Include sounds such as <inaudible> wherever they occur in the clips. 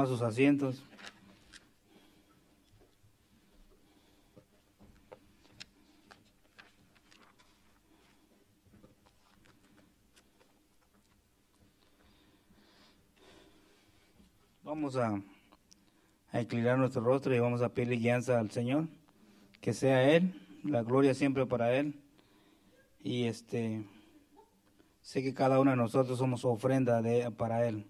a sus asientos. Vamos a, a inclinar nuestro rostro y vamos a pedirle guianza al Señor, que sea Él, la gloria siempre para Él. Y este, sé que cada uno de nosotros somos ofrenda para Él.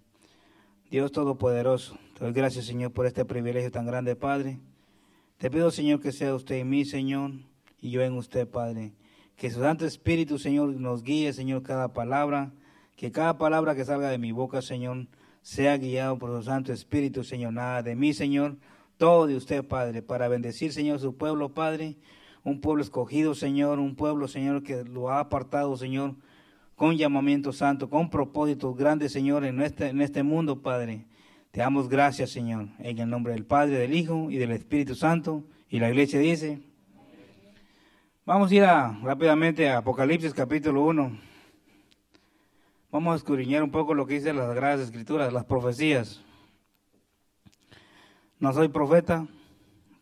Dios Todopoderoso, te doy gracias, Señor, por este privilegio tan grande, Padre. Te pido, Señor, que sea usted en mí, Señor, y yo en usted, Padre. Que su Santo Espíritu, Señor, nos guíe, Señor, cada palabra. Que cada palabra que salga de mi boca, Señor, sea guiado por su Santo Espíritu, Señor. Nada de mí, Señor, todo de usted, Padre, para bendecir, Señor, su pueblo, Padre. Un pueblo escogido, Señor, un pueblo, Señor, que lo ha apartado, Señor, con llamamiento santo, con propósitos grandes, Señor, en este, en este mundo, Padre. Te damos gracias, Señor, en el nombre del Padre, del Hijo y del Espíritu Santo. Y la iglesia dice, vamos a ir rápidamente a Apocalipsis capítulo 1. Vamos a escudriñar un poco lo que dice las Sagradas Escrituras, las profecías. No soy profeta,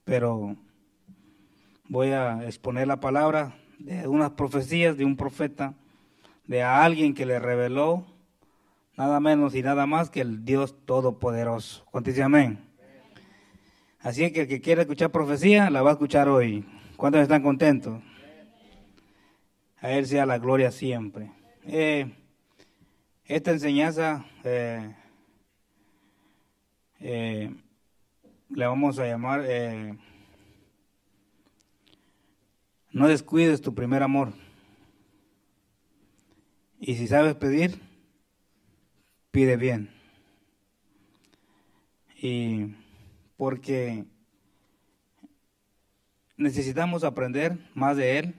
pero voy a exponer la palabra de unas profecías de un profeta de a alguien que le reveló nada menos y nada más que el Dios Todopoderoso. Cuánto amén. Así que el que quiera escuchar profecía, la va a escuchar hoy. ¿Cuántos están contentos? A Él sea la gloria siempre. Eh, esta enseñanza eh, eh, le vamos a llamar No descuides tu primer amor. Y si sabes pedir, pide bien. Y porque necesitamos aprender más de Él.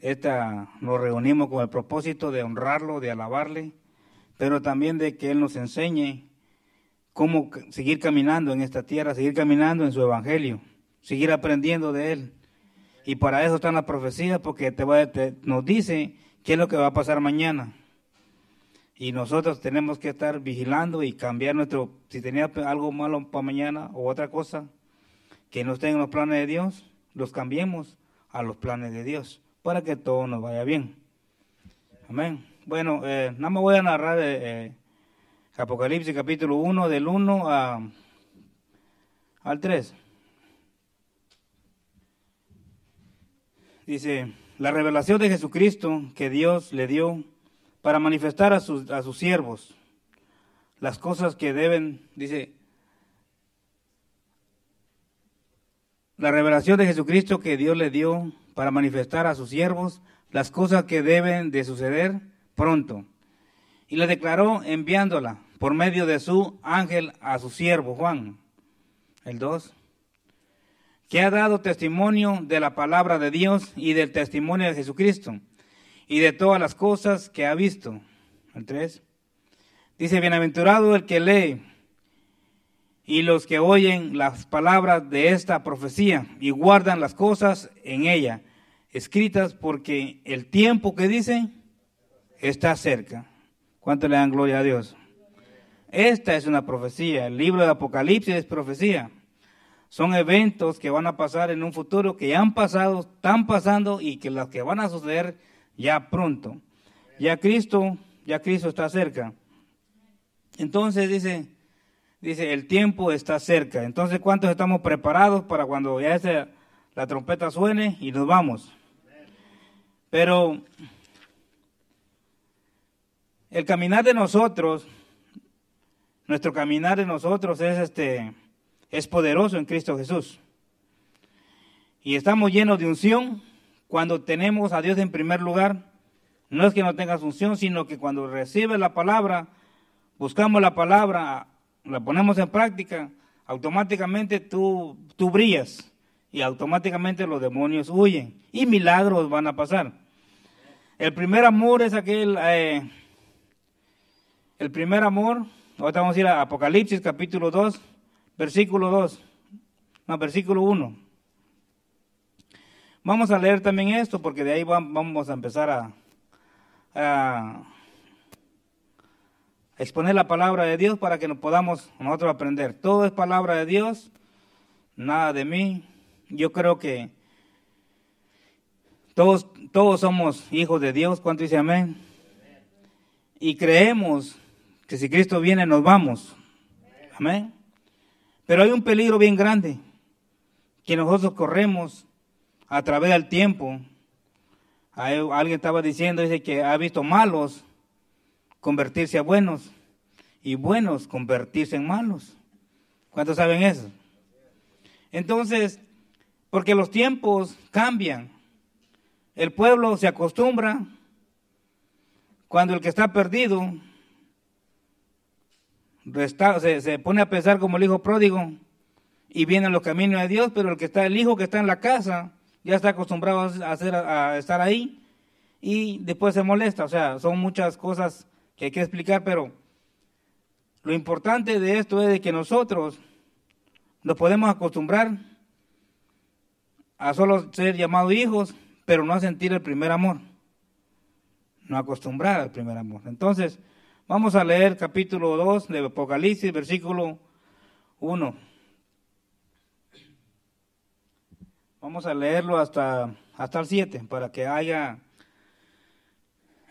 Esta, nos reunimos con el propósito de honrarlo, de alabarle, pero también de que Él nos enseñe cómo seguir caminando en esta tierra, seguir caminando en su evangelio, seguir aprendiendo de Él. Y para eso están las profecías, porque te, nos dice qué es lo que va a pasar mañana. Y nosotros tenemos que estar vigilando y cambiar nuestro, si tenía algo malo para mañana o otra cosa que no esté en los planes de Dios, los cambiemos a los planes de Dios para que todo nos vaya bien. Amén. Bueno, eh, nada más voy a narrar eh, eh, Apocalipsis capítulo 1 del 1 a, al 3. Dice, la revelación de Jesucristo que Dios le dio para manifestar a sus, a sus siervos las cosas que deben, dice, la revelación de Jesucristo que Dios le dio para manifestar a sus siervos las cosas que deben de suceder pronto. Y le declaró enviándola por medio de su ángel a su siervo Juan. El 2 que ha dado testimonio de la palabra de Dios y del testimonio de Jesucristo y de todas las cosas que ha visto. El 3. Dice, bienaventurado el que lee y los que oyen las palabras de esta profecía y guardan las cosas en ella, escritas porque el tiempo que dice está cerca. ¿Cuánto le dan gloria a Dios? Esta es una profecía. El libro de Apocalipsis es profecía. Son eventos que van a pasar en un futuro, que ya han pasado, están pasando y que las que van a suceder ya pronto. Ya Cristo, ya Cristo está cerca. Entonces dice, dice, el tiempo está cerca. Entonces, ¿cuántos estamos preparados para cuando ya la trompeta suene y nos vamos? Pero el caminar de nosotros, nuestro caminar de nosotros es este es poderoso en Cristo Jesús. Y estamos llenos de unción cuando tenemos a Dios en primer lugar. No es que no tengas unción, sino que cuando recibes la palabra, buscamos la palabra, la ponemos en práctica, automáticamente tú, tú brillas y automáticamente los demonios huyen y milagros van a pasar. El primer amor es aquel, eh, el primer amor, ahorita vamos a ir a Apocalipsis capítulo 2, versículo 2, no, versículo 1. Vamos a leer también esto porque de ahí vamos a empezar a, exponer la palabra de Dios para que nos podamos nosotros aprender. Todo es palabra de Dios, nada de mí. Yo creo que todos, todos somos hijos de Dios. ¿Cuánto dice amén? Y creemos que si Cristo viene nos vamos. Amén. Pero hay un peligro bien grande que nosotros corremos a través del tiempo. Alguien estaba diciendo, dice que ha visto malos convertirse a buenos y buenos convertirse en malos. ¿Cuántos saben eso? Entonces, porque los tiempos cambian, el pueblo se acostumbra cuando el que está perdido se, se, pone a pensar como el hijo pródigo y viene a los caminos de Dios, pero el que está, el hijo que está en la casa, ya está acostumbrado a estar ahí y después se molesta. O sea, son muchas cosas que hay que explicar, pero lo importante de esto es de que nosotros nos podemos acostumbrar a solo ser llamados hijos, pero no a sentir el primer amor. No acostumbrar al primer amor. Entonces, vamos a leer capítulo 2 de Apocalipsis, versículo 1. Vamos a leerlo hasta, hasta el 7 para que haya...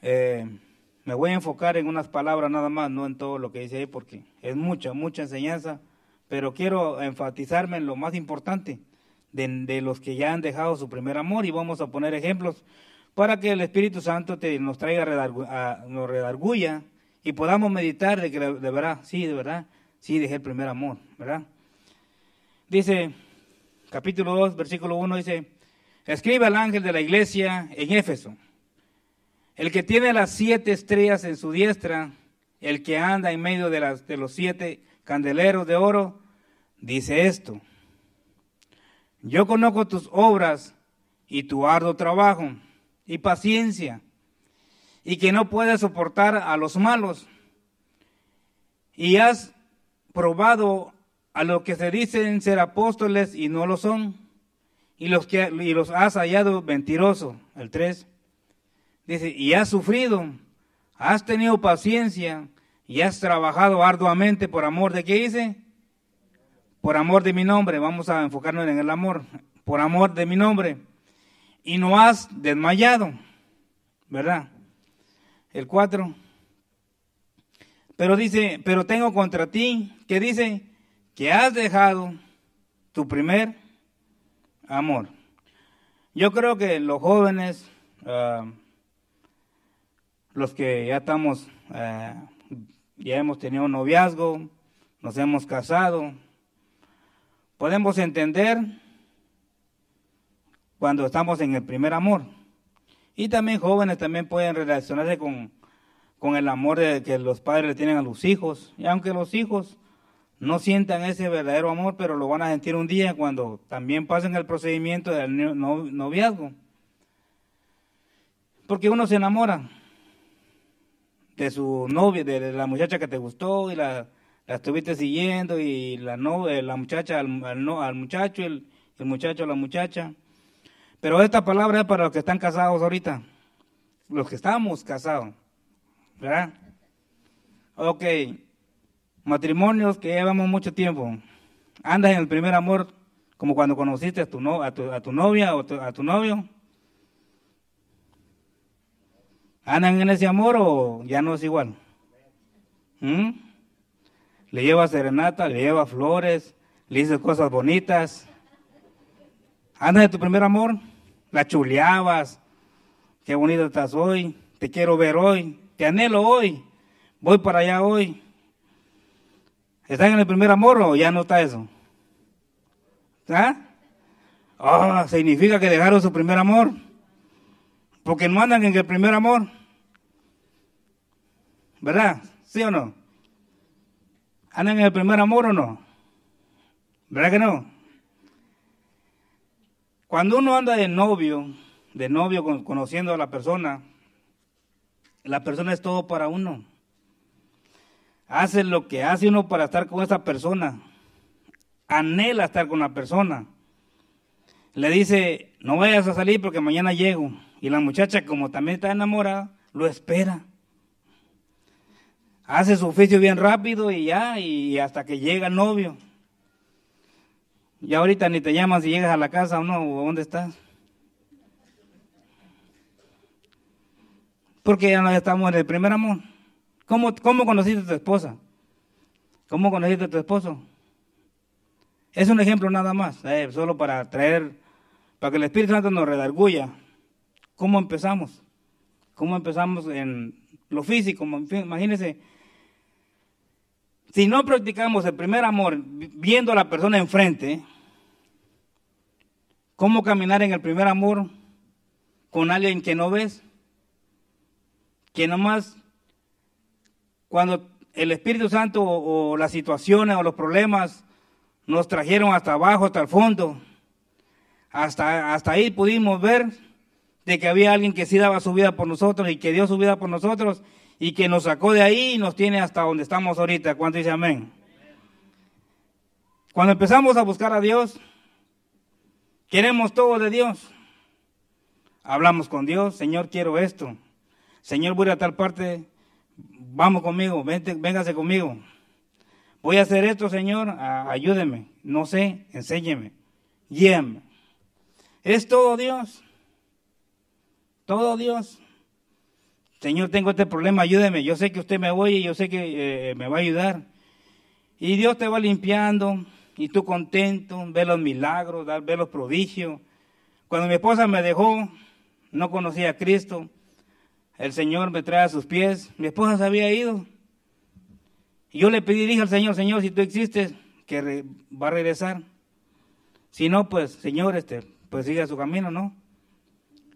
Eh, me voy a enfocar en unas palabras nada más, no en todo lo que dice ahí, porque es mucha, mucha enseñanza, pero quiero enfatizarme en lo más importante de, los que ya han dejado su primer amor y vamos a poner ejemplos para que el Espíritu Santo nos traiga, nos redarguya y podamos meditar de que de verdad, sí, de verdad, sí dejé el primer amor, ¿verdad? Dice, capítulo 2, versículo 1, dice, escribe al ángel de la iglesia en Éfeso el que tiene las siete estrellas en su diestra, el que anda en medio de, las, de los siete candeleros de oro, dice esto. Yo conozco tus obras y tu arduo trabajo y paciencia, y que no puedes soportar a los malos. Y has probado a los que se dicen ser apóstoles y no lo son, y los, que, y los has hallado mentirosos. El 3 Dice, y has sufrido, has tenido paciencia y has trabajado arduamente por amor de qué dice? Por amor de mi nombre. Vamos a enfocarnos en el amor. Por amor de mi nombre. Y no has desmayado. ¿Verdad? El 4. Pero dice, pero tengo contra ti, que dice, que has dejado tu primer amor. Yo creo que los jóvenes, ah, los que ya estamos, eh, ya hemos tenido un noviazgo, nos hemos casado, podemos entender cuando estamos en el primer amor. Y también jóvenes también pueden relacionarse con, con el amor de que los padres tienen a los hijos. Y aunque los hijos no sientan ese verdadero amor, pero lo van a sentir un día cuando también pasen el procedimiento del noviazgo. Porque uno se enamora de su novia, de la muchacha que te gustó y la, la estuviste siguiendo y la, no, eh, la muchacha al, al, muchacho, el, el muchacho a la muchacha. Pero esta palabra es para los que están casados ahorita, los que estamos casados, ¿verdad? Ok, matrimonios que llevamos mucho tiempo, andas en el primer amor como cuando conociste a tu, no, a tu, a tu novia o a tu novio, ¿Andan en ese amor o ya no es igual? ¿Mm? Le lleva serenata, le lleva flores, le dice cosas bonitas. ¿Andas en tu primer amor? La chuleabas. Qué bonita estás hoy. Te quiero ver hoy. Te anhelo hoy. Voy para allá hoy. ¿Están en el primer amor o ya no está eso? ¿Ah? Significa que dejaron su primer amor. Porque no andan en el primer amor. ¿Verdad? ¿Sí o no? ¿Andan en el primer amor o no? ¿Verdad que no? Cuando uno anda de novio, de novio conociendo a la persona, la persona es todo para uno. Hace lo que hace uno para estar con esa persona. Anhela estar con la persona. Le dice, no vayas a salir porque mañana llego. Y la muchacha, como también está enamorada, lo espera. hace su oficio bien rápido y ya, y hasta que llega el novio. Y ahorita ni te llaman si llegas a la casa o no, o dónde estás. Porque ya no estamos en el primer amor. ¿Cómo, cómo conociste a tu esposa? ¿Cómo conociste a tu esposo? Es un ejemplo nada más, eh, solo para traer, para que el Espíritu Santo nos redarguya. ¿Cómo empezamos? ¿Cómo empezamos en lo físico? Imagínense, si no practicamos el primer amor viendo a la persona enfrente, ¿cómo caminar en el primer amor con alguien que no ves? Que nomás cuando el Espíritu Santo o, las situaciones o los problemas nos trajeron hasta abajo, hasta el fondo, hasta, hasta ahí pudimos ver de que había alguien que sí daba su vida por nosotros y que dio su vida por nosotros y que nos sacó de ahí y nos tiene hasta donde estamos ahorita. ¿Cuánto dice amén? Cuando empezamos a buscar a Dios, queremos todo de Dios. Hablamos con Dios, Señor, quiero esto. Señor, voy a tal parte, vamos conmigo, vente, véngase conmigo. Voy a hacer esto, Señor, ayúdeme. No sé, enséñeme, guíame. Es todo Dios. Todo Dios. Señor, tengo este problema, ayúdeme. Yo sé que usted me oye, yo sé que eh, me va a ayudar. Y Dios te va limpiando y tú contento, ve los milagros, ve los prodigios. Cuando mi esposa me dejó, no conocía a Cristo. El Señor me trae a sus pies. Mi esposa se había ido. Yo le pedí, dije al Señor, Señor, si tú existes, que va a regresar. Si no, pues, Señor, este, pues siga su camino, ¿no?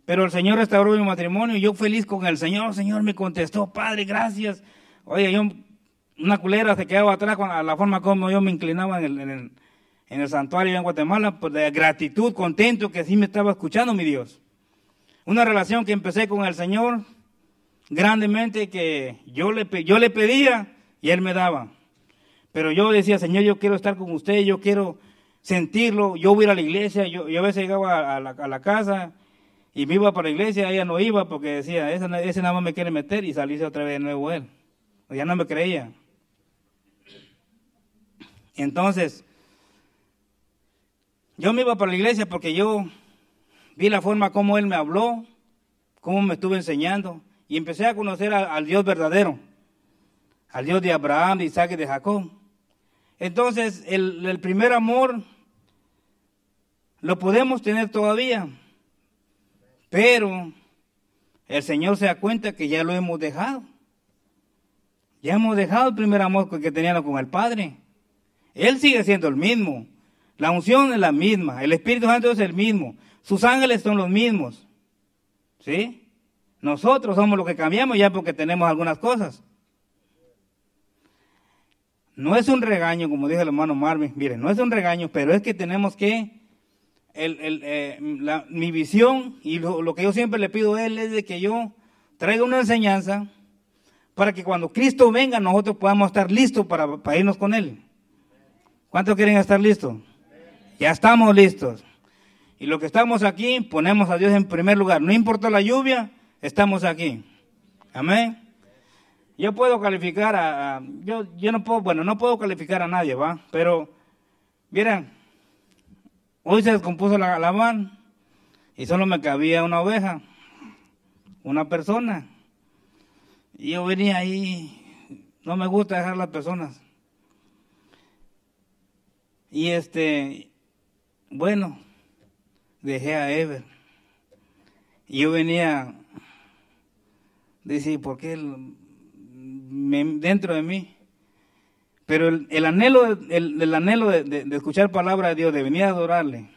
Pero el Señor restauró mi matrimonio y yo feliz con el Señor. El Señor me contestó, Padre, gracias. Oye, yo, una culera se quedaba atrás con la forma como yo me inclinaba en el, santuario en Guatemala, pues de gratitud, contento que sí me estaba escuchando mi Dios. Una relación que empecé con el Señor grandemente, que yo le, yo le pedía y Él me daba. Pero yo decía, Señor, yo quiero estar con usted, yo quiero sentirlo, yo voy a ir a la iglesia, yo, a veces llegaba a la, a la casa y me iba para la iglesia, ella no iba porque decía, ese, ese nada más me quiere meter y salirse otra vez de nuevo él. Ya no me creía. Entonces, yo me iba para la iglesia porque yo vi la forma como él me habló, cómo me estuvo enseñando y empecé a conocer al Dios verdadero, al Dios de Abraham, de Isaac y de Jacob. Entonces, el, el primer amor lo podemos tener todavía, pero el Señor se da cuenta que ya lo hemos dejado. Ya hemos dejado el primer amor que teníamos con el Padre. Él sigue siendo el mismo. La unción es la misma. El Espíritu Santo es el mismo. Sus ángeles son los mismos. ¿Sí? Nosotros somos los que cambiamos ya porque tenemos algunas cosas. No es un regaño, como dijo el hermano Marvin. Miren, no es un regaño, pero es que tenemos que eh, mi visión y lo, que yo siempre le pido a Él es de que yo traiga una enseñanza para que cuando Cristo venga nosotros podamos estar listos para, para irnos con Él. ¿Cuántos quieren estar listos? Ya estamos listos. Y lo que estamos aquí, ponemos a Dios en primer lugar. No importa la lluvia, estamos aquí. Amén. Yo puedo calificar a, yo, yo no puedo, bueno, no puedo calificar a nadie, ¿va? Pero, miren, Hoy se descompuso la, la y solo me cabía una oveja, una persona. Y yo venía ahí, no me gusta dejar las personas. Y este, bueno, dejé a Ever. Yo venía, decía, ¿por qué dentro de mí? Pero el, anhelo, el, anhelo de, escuchar palabra de Dios, de venir a adorarle,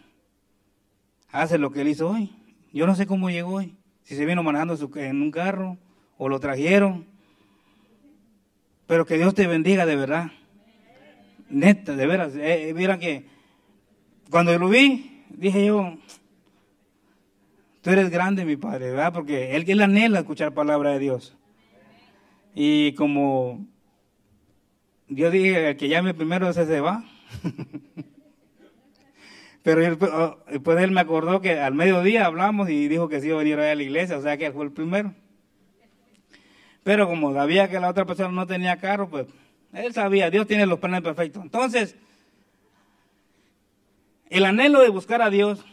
hace lo que él hizo hoy. Yo no sé cómo llegó hoy. Si se vino manejando en un carro o lo trajeron. Pero que Dios te bendiga de verdad. Neta, de veras. Eh, eh que cuando lo vi, dije yo, tú eres grande, mi padre, ¿verdad? Porque él, él anhela escuchar palabra de Dios. Y como yo dije, el que llame primero ese se va. <laughs> Pero oh, después él me acordó que al mediodía hablamos y dijo que sí iba a venir a la iglesia, o sea que él fue el primero. Pero como sabía que la otra persona no tenía carro, pues él sabía, Dios tiene los planes perfectos. Entonces, el anhelo de buscar a Dios,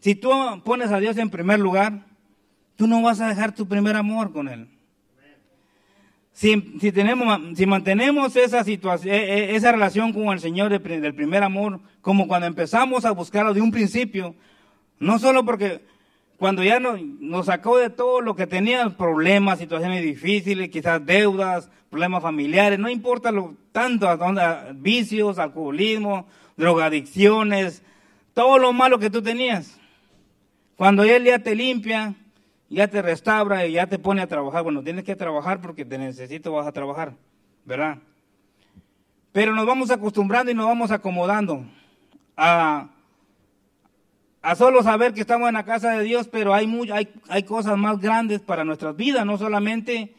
si tú pones a Dios en primer lugar, tú no vas a dejar tu primer amor con Él. Si, tenemos, si mantenemos esa situación, e, e, esa relación con el Señor del primer amor, como cuando empezamos a buscarlo de un principio, no solo porque cuando ya nos, nos, sacó de todo lo que tenía, problemas, situaciones difíciles, quizás deudas, problemas familiares, no importa lo tanto, vicios, alcoholismo, drogadicciones, todo lo malo que tú tenías. Cuando Él ya te limpia, ya te restaura y ya te pone a trabajar. Bueno, tienes que trabajar porque te necesito, vas a trabajar, ¿verdad? Pero nos vamos acostumbrando y nos vamos acomodando a, a solo saber que estamos en la casa de Dios, pero hay, hay, hay cosas más grandes para nuestras vidas, no solamente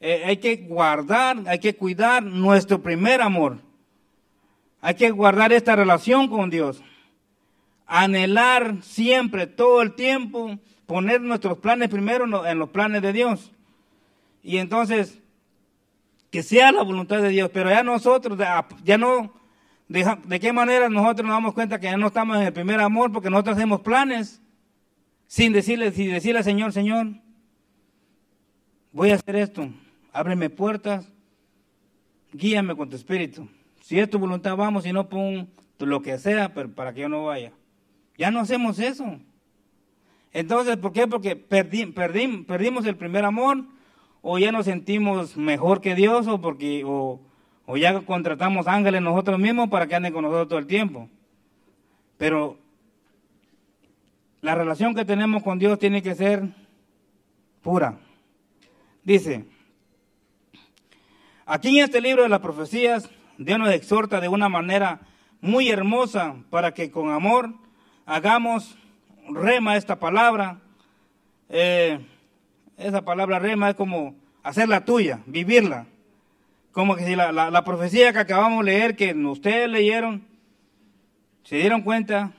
eh, hay que guardar, hay que cuidar nuestro primer amor. Hay que guardar esta relación con Dios. Anhelar siempre, todo el tiempo, poner nuestros planes primero en los planes de Dios. Y entonces, que sea la voluntad de Dios, pero ya nosotros, ya no, de, qué manera nosotros nos damos cuenta que ya no estamos en el primer amor, porque nosotros hacemos planes sin decirle, sin decirle al Señor, Señor, voy a hacer esto, ábreme puertas, guíame con tu espíritu. Si es tu voluntad, vamos, si no, pon lo que sea, pero para que yo no vaya. Ya no hacemos eso. Entonces, ¿por qué? Porque perdimos el primer amor, o ya nos sentimos mejor que Dios, o porque o, ya contratamos ángeles nosotros mismos para que anden con nosotros todo el tiempo. Pero la relación que tenemos con Dios tiene que ser pura. Dice, aquí en este libro de las profecías, Dios nos exhorta de una manera muy hermosa para que con amor hagamos rema esta palabra. Eh, esa palabra rema es como hacerla tuya, vivirla. Como que si la, la, profecía que acabamos de leer, que ustedes leyeron, se dieron cuenta,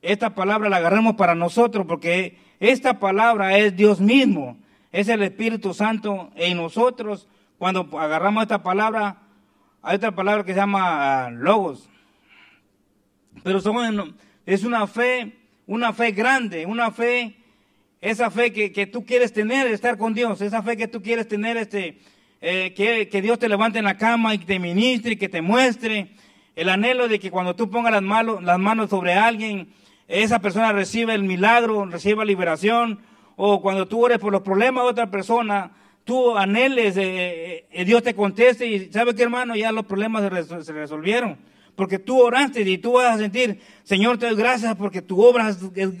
esta palabra la agarramos para nosotros, porque esta palabra es Dios mismo, es el Espíritu Santo en nosotros. Cuando agarramos esta palabra, hay otra palabra que se llama ah, logos. Pero es una fe una fe grande, una fe, esa fe que, tú quieres tener, estar con Dios, esa fe que tú quieres tener, este, eh, que, Dios te levante en la cama y te ministre y que te muestre, el anhelo de que cuando tú pongas las manos, las manos sobre alguien, esa persona reciba el milagro, reciba liberación, o cuando tú ores por los problemas de otra persona, tú anheles, eh, eh, Dios te conteste y sabe que hermano, ya los problemas se resolvieron. Porque tú oraste y tú vas a sentir, Señor, te doy gracias porque tu obra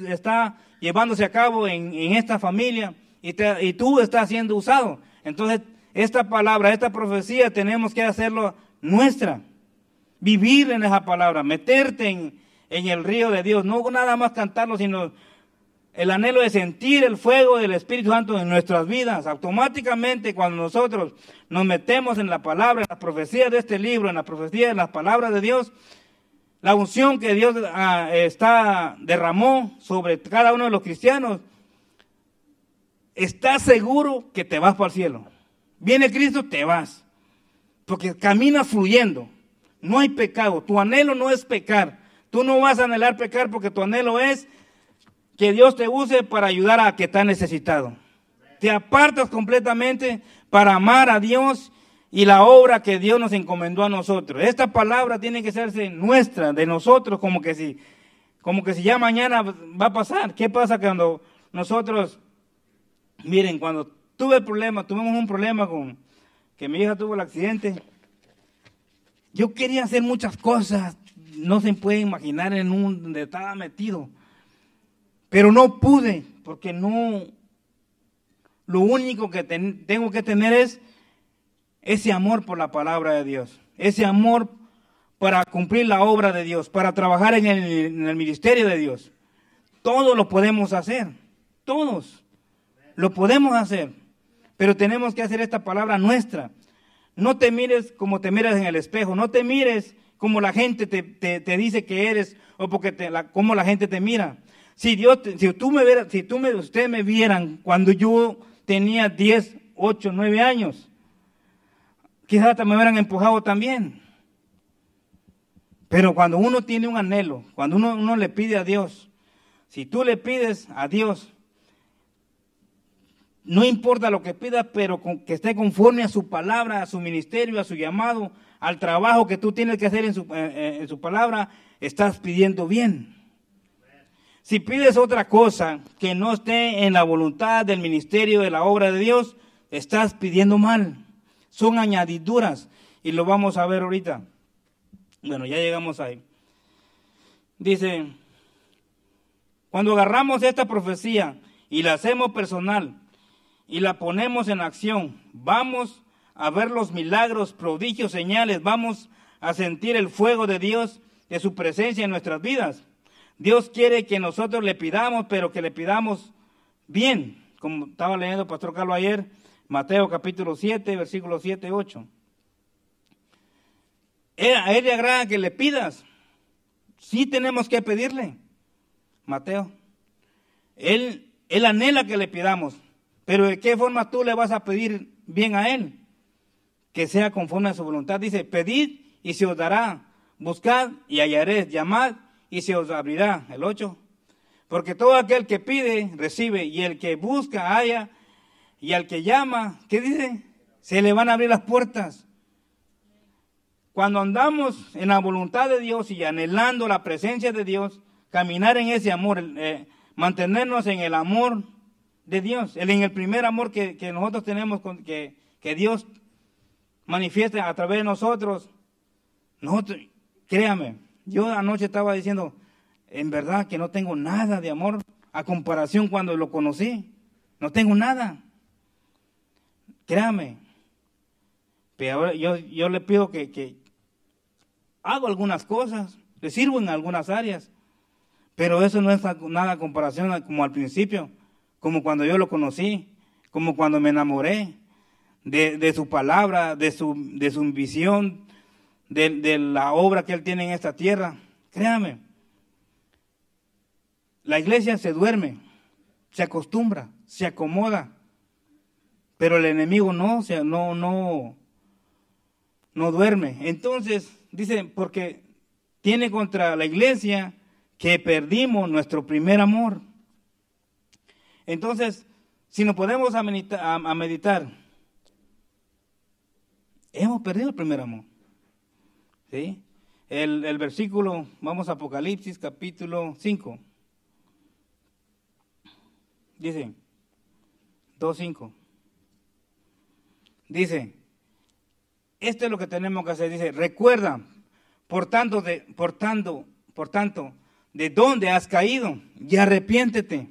está llevándose a cabo en, esta familia y, y, tú estás siendo usado. Entonces, esta palabra, esta profecía, tenemos que hacerlo nuestra. Vivir en esa palabra, meterte en, el río de Dios, no nada más cantarlo, sino el anhelo de sentir el fuego del Espíritu Santo en nuestras vidas. Automáticamente cuando nosotros nos metemos en la palabra, en las profecías de este libro, en la profecía de las palabras de Dios, la unción que Dios ah, está derramó sobre cada uno de los cristianos, estás seguro que te vas para el cielo. Viene Cristo, te vas. Porque caminas fluyendo. No hay pecado. Tu anhelo no es pecar. Tú no vas a anhelar pecar porque tu anhelo es que Dios te use para ayudar a que está necesitado. Te apartas completamente para amar a Dios y la obra que Dios nos encomendó a nosotros. Esta palabra tiene que serse nuestra, de nosotros, como que si, como que si ya mañana va a pasar. ¿Qué pasa cuando nosotros, miren, cuando tuve el problema, tuvimos un problema con que mi hija tuvo el accidente, yo quería hacer muchas cosas, no se puede imaginar en un donde estaba metido. Pero no pude, porque no, lo único que tengo que tener es ese amor por la palabra de Dios, ese amor para cumplir la obra de Dios, para trabajar en el, ministerio de Dios. Todos lo podemos hacer, todos lo podemos hacer, pero tenemos que hacer esta palabra nuestra. No te mires como te miras en el espejo, no te mires como la gente te, dice que eres o porque como la gente te mira. Si Dios, si tú me vieras, si tú me, ustedes me vieran cuando yo tenía 10, 8, 9 años. Quizás hasta me hubieran empujado también. Pero cuando uno tiene un anhelo, cuando uno, uno le pide a Dios, si tú le pides a Dios, no importa lo que pida, pero que esté conforme a su palabra, a su ministerio, a su llamado, al trabajo que tú tienes que hacer en su, eh, en su palabra, estás pidiendo bien. Si pides otra cosa que no esté en la voluntad del ministerio de la obra de Dios, estás pidiendo mal. Son añadiduras y lo vamos a ver ahorita. Bueno, ya llegamos ahí. Dice, cuando agarramos esta profecía y la hacemos personal y la ponemos en acción, vamos a ver los milagros, prodigios, señales, vamos a sentir el fuego de Dios, de su presencia en nuestras vidas. Dios quiere que nosotros le pidamos, pero que le pidamos bien, como estaba leyendo Pastor Carlos ayer, Mateo capítulo 7, versículo 7, 8. A él le agrada que le pidas. Sí tenemos que pedirle. Mateo. Él, él anhela que le pidamos. Pero ¿de qué forma tú le vas a pedir bien a Él? Que sea conforme a su voluntad. Dice, pedid y se os dará. Buscad y hallaréis. Llamad y se os abrirá. El 8. Porque todo aquel que pide, recibe. Y el que busca, halla. Y al que llama, ¿qué dice? Se le van a abrir las puertas. Cuando andamos en la voluntad de Dios y anhelando la presencia de Dios, caminar en ese amor, eh, mantenernos en el amor de Dios, en el primer amor que, nosotros tenemos, que, que Dios manifieste a través de nosotros. Nosotros, créame, yo anoche estaba diciendo, en verdad que no tengo nada de amor a comparación cuando lo conocí. No tengo nada. Créame. Pero yo, yo le pido que, que, hago algunas cosas, le sirvo en algunas áreas, pero eso no es nada comparación como al principio, como cuando yo lo conocí, como cuando me enamoré de, su palabra, de su, de su visión, de, de la obra que Él tiene en esta tierra. Créame, la iglesia se duerme, se acostumbra, se acomoda, pero el enemigo no, sea, no, no, no duerme. Entonces, dice, porque tiene contra la iglesia que perdimos nuestro primer amor. Entonces, si nos podemos a meditar, hemos perdido el primer amor. ¿Sí? El, el versículo, vamos a Apocalipsis capítulo 5. Dice, 2.5. Dice, esto es lo que tenemos que hacer. Dice, recuerda, por tanto, de, por tanto, por tanto, de dónde has caído y arrepiéntete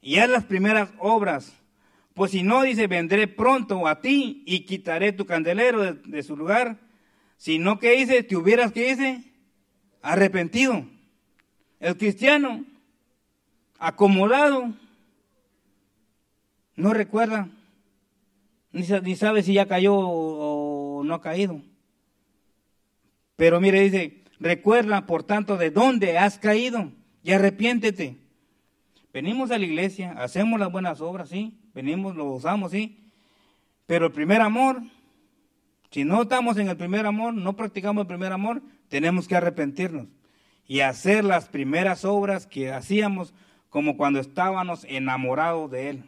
y haz las primeras obras. Pues si no, dice, vendré pronto a ti y quitaré tu candelero de, su lugar. Si no, ¿qué dice? Te hubieras, ¿qué dice? Arrepentido. El cristiano, acomodado, no recuerda, ni, ni sabe si ya cayó o no ha caído. Pero mire, dice, recuerda por tanto de dónde has caído y arrepiéntete. Venimos a la iglesia, hacemos las buenas obras, sí, venimos, lo usamos, sí, pero el primer amor, si no estamos en el primer amor, no practicamos el primer amor, tenemos que arrepentirnos y hacer las primeras obras que hacíamos como cuando estábamos enamorados de Él.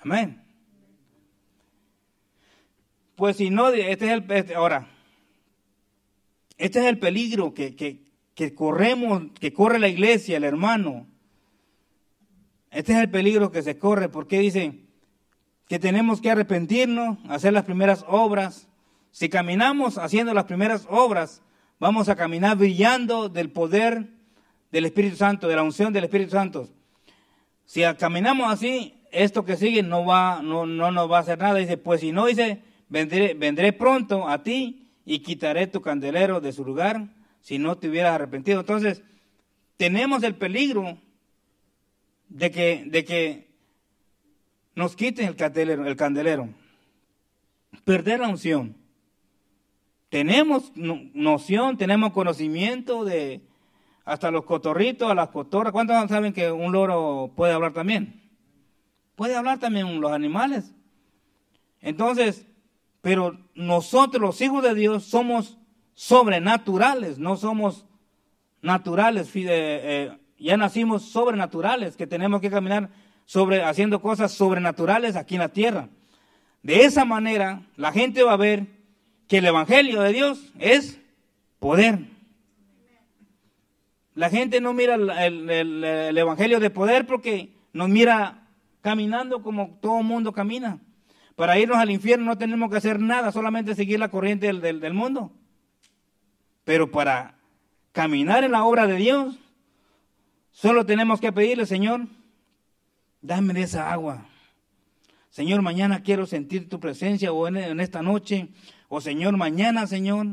Amén. Pues si no, este es el, este, ahora, este es el peligro que, que, corremos, que corre la iglesia, el hermano. Este es el peligro que se corre, porque dice que tenemos que arrepentirnos, hacer las primeras obras. Si caminamos haciendo las primeras obras, vamos a caminar brillando del poder del Espíritu Santo, de la unción del Espíritu Santo. Si caminamos así, esto que sigue no va, no, no nos va a hacer nada. Dice, pues si no, dice, vendré, pronto a ti y quitaré tu candelero de su lugar si no te hubieras arrepentido. Entonces, tenemos el peligro de que, de que nos quiten el candelero, el candelero. Perder la unción. Tenemos noción, tenemos conocimiento de hasta los cotorritos, a las cotorras. ¿Cuántos saben que un loro puede hablar también? Puede hablar también los animales. Entonces, pero nosotros los hijos de Dios somos sobrenaturales, no somos naturales, eh, ya nacimos sobrenaturales, que tenemos que caminar sobre, haciendo cosas sobrenaturales aquí en la tierra. De esa manera, la gente va a ver que el Evangelio de Dios es poder. La gente no mira el, Evangelio de poder porque nos mira caminando como todo mundo camina. Para irnos al infierno no tenemos que hacer nada, solamente seguir la corriente del, del mundo. Pero para caminar en la obra de Dios, solo tenemos que pedirle, Señor, dame de esa agua. Señor, mañana quiero sentir tu presencia o en, esta noche. O Señor, mañana, Señor,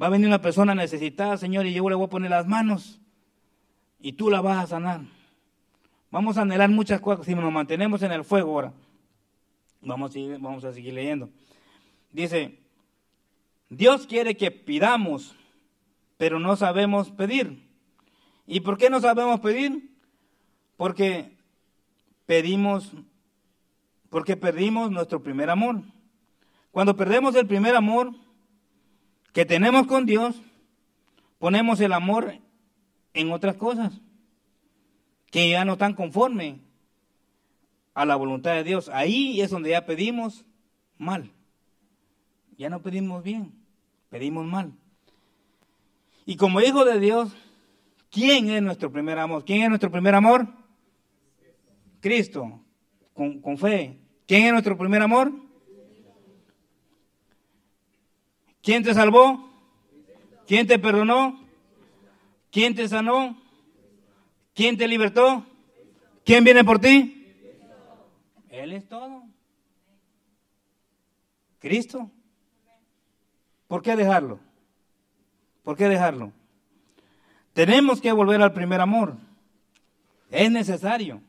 va a venir una persona necesitada, Señor, y yo le voy a poner las manos y tú la vas a sanar. Vamos a anhelar muchas cosas si nos mantenemos en el fuego ahora. Vamos a seguir, vamos a seguir leyendo. Dice, Dios quiere que pidamos, pero no sabemos pedir. ¿Y por qué no sabemos pedir? Porque pedimos, porque perdimos nuestro primer amor. Cuando perdemos el primer amor que tenemos con Dios, ponemos el amor en otras cosas que ya no están conforme a la voluntad de Dios. Ahí es donde ya pedimos mal. Ya no pedimos bien, pedimos mal. Y como hijo de Dios, ¿quién es nuestro primer amor? ¿Quién es nuestro primer amor? Cristo, con, fe. ¿Quién es nuestro primer amor? ¿Quién te salvó? ¿Quién te perdonó? ¿Quién te sanó? ¿Quién te libertó? ¿Quién viene por ti? Él es todo. Cristo. ¿Por qué dejarlo? ¿Por qué dejarlo? Tenemos que volver al primer amor. Es necesario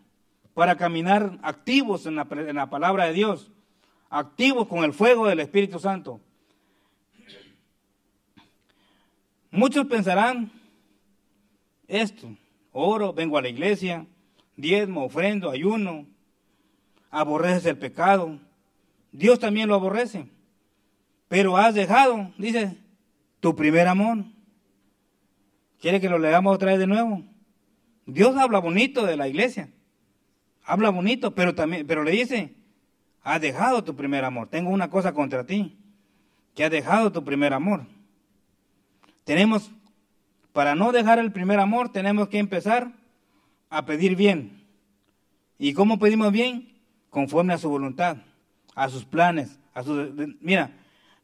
para caminar activos en la, palabra de Dios, activos con el fuego del Espíritu Santo. Muchos pensarán esto, oro, vengo a la iglesia, diezmo, ofrendo, ayuno, aborreces el pecado. Dios también lo aborrece. Pero has dejado, dice, tu primer amor. ¿Quiere que lo leamos otra vez de nuevo? Dios habla bonito de la iglesia. Habla bonito, pero también, pero le dice, has dejado tu primer amor. Tengo una cosa contra ti, que has dejado tu primer amor. Tenemos, para no dejar el primer amor, tenemos que empezar a pedir bien. ¿Y cómo pedimos bien? Conforme a su voluntad, a sus planes, a su... Mira,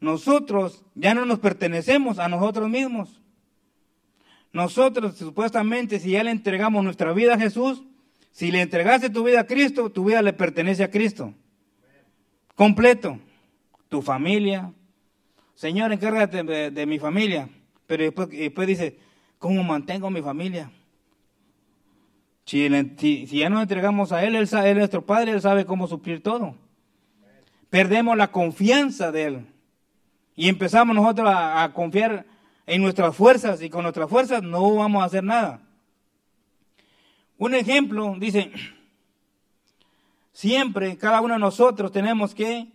nosotros ya no nos pertenecemos a nosotros mismos. Nosotros, supuestamente, si ya le entregamos nuestra vida a Jesús, si le entregaste tu vida a Cristo, tu vida le pertenece a Cristo. Completo. Tu familia. Señor, encárgate de mi familia. Pero después, dice, ¿cómo mantengo mi familia? Si, ya nos entregamos a él, él, es nuestro Padre, Él sabe cómo suplir todo. Perdemos la confianza de Él. Y empezamos nosotros a, a confiar en nuestras fuerzas y con nuestras fuerzas no vamos a hacer nada. Un ejemplo, dice, <clears throat> siempre cada uno de nosotros tenemos que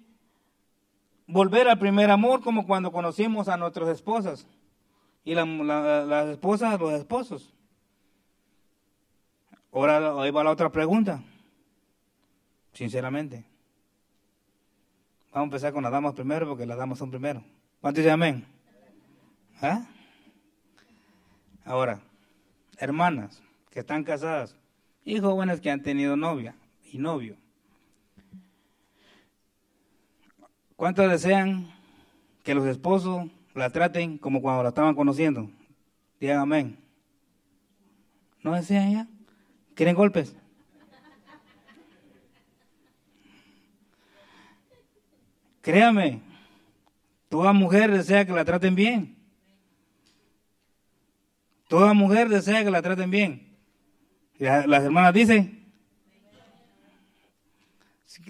volver al primer amor como cuando conocimos a nuestras esposas y las esposas los esposos. Ahora ahí va la otra pregunta, sinceramente. Vamos a empezar con las damas primero porque las damas son primero. ¿Cuántos dicen amén? ¿Ah? Ahora, hermanas que están casadas y jóvenes que han tenido novia y novio. ¿Cuántos desean que los esposos la traten como cuando la estaban conociendo. Digan amén. ¿No desean ya? ¿Quieren golpes? Créame, toda mujer desea que la traten bien. Toda mujer desea que la traten bien. Las hermanas dicen,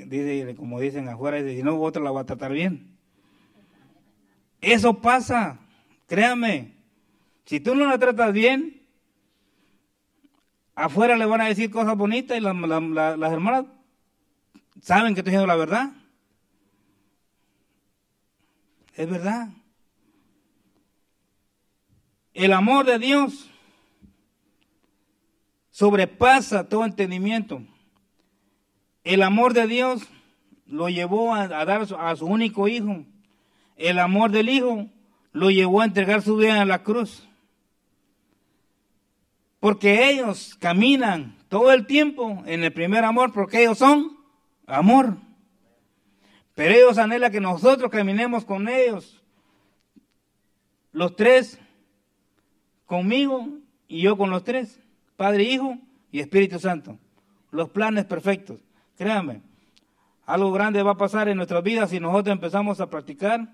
dice, como dicen afuera, si no, otra la va a tratar bien. Eso pasa, créame. Si tú no la tratas bien, afuera le van a decir cosas bonitas y las, hermanas ¿Saben que estoy diciendo la verdad? Es verdad. El amor de Dios sobrepasa todo entendimiento. El amor de Dios lo llevó a, dar a su único hijo. El amor del hijo lo llevó a entregar su vida en la cruz. Porque ellos caminan todo el tiempo en el primer amor, porque ellos son amor. Pero ellos anhelan que nosotros caminemos con ellos. Los tres conmigo y yo con los tres. Padre, Hijo y Espíritu Santo. Los planes perfectos. Créanme, algo grande va a pasar en nuestras vidas si nosotros empezamos a practicar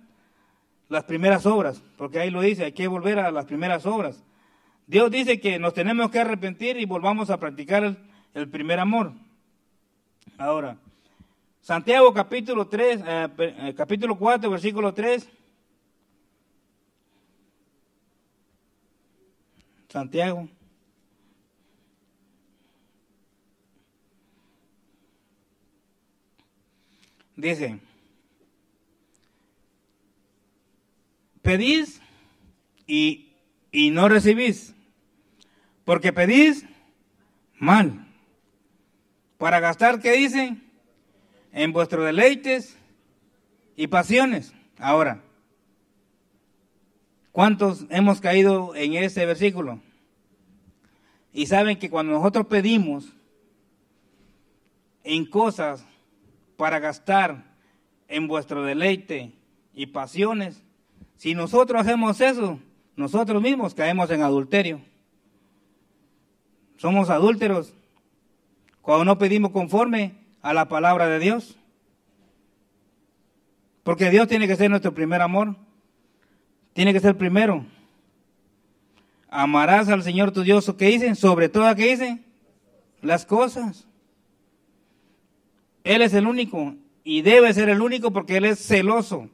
las primeras obras, porque ahí lo dice, hay que volver a las primeras obras. Dios dice que nos tenemos que arrepentir y volvamos a practicar el, primer amor. Ahora, Santiago capítulo 3, eh, eh, capítulo 4, versículo 3. Santiago. Dice, pedís y, y no recibís, porque pedís mal, para gastar, ¿qué dice? En vuestros deleites y pasiones. Ahora, ¿cuántos hemos caído en ese versículo? Y saben que cuando nosotros pedimos en cosas para gastar en vuestro deleite y pasiones. Si nosotros hacemos eso, nosotros mismos caemos en adulterio. Somos adúlteros cuando no pedimos conforme a la palabra de Dios. Porque Dios tiene que ser nuestro primer amor. Tiene que ser primero. Amarás al Señor tu Dios, ¿qué dicen? Sobre todo, ¿qué dicen? Las cosas. Él es el único y debe ser el único porque Él es celoso.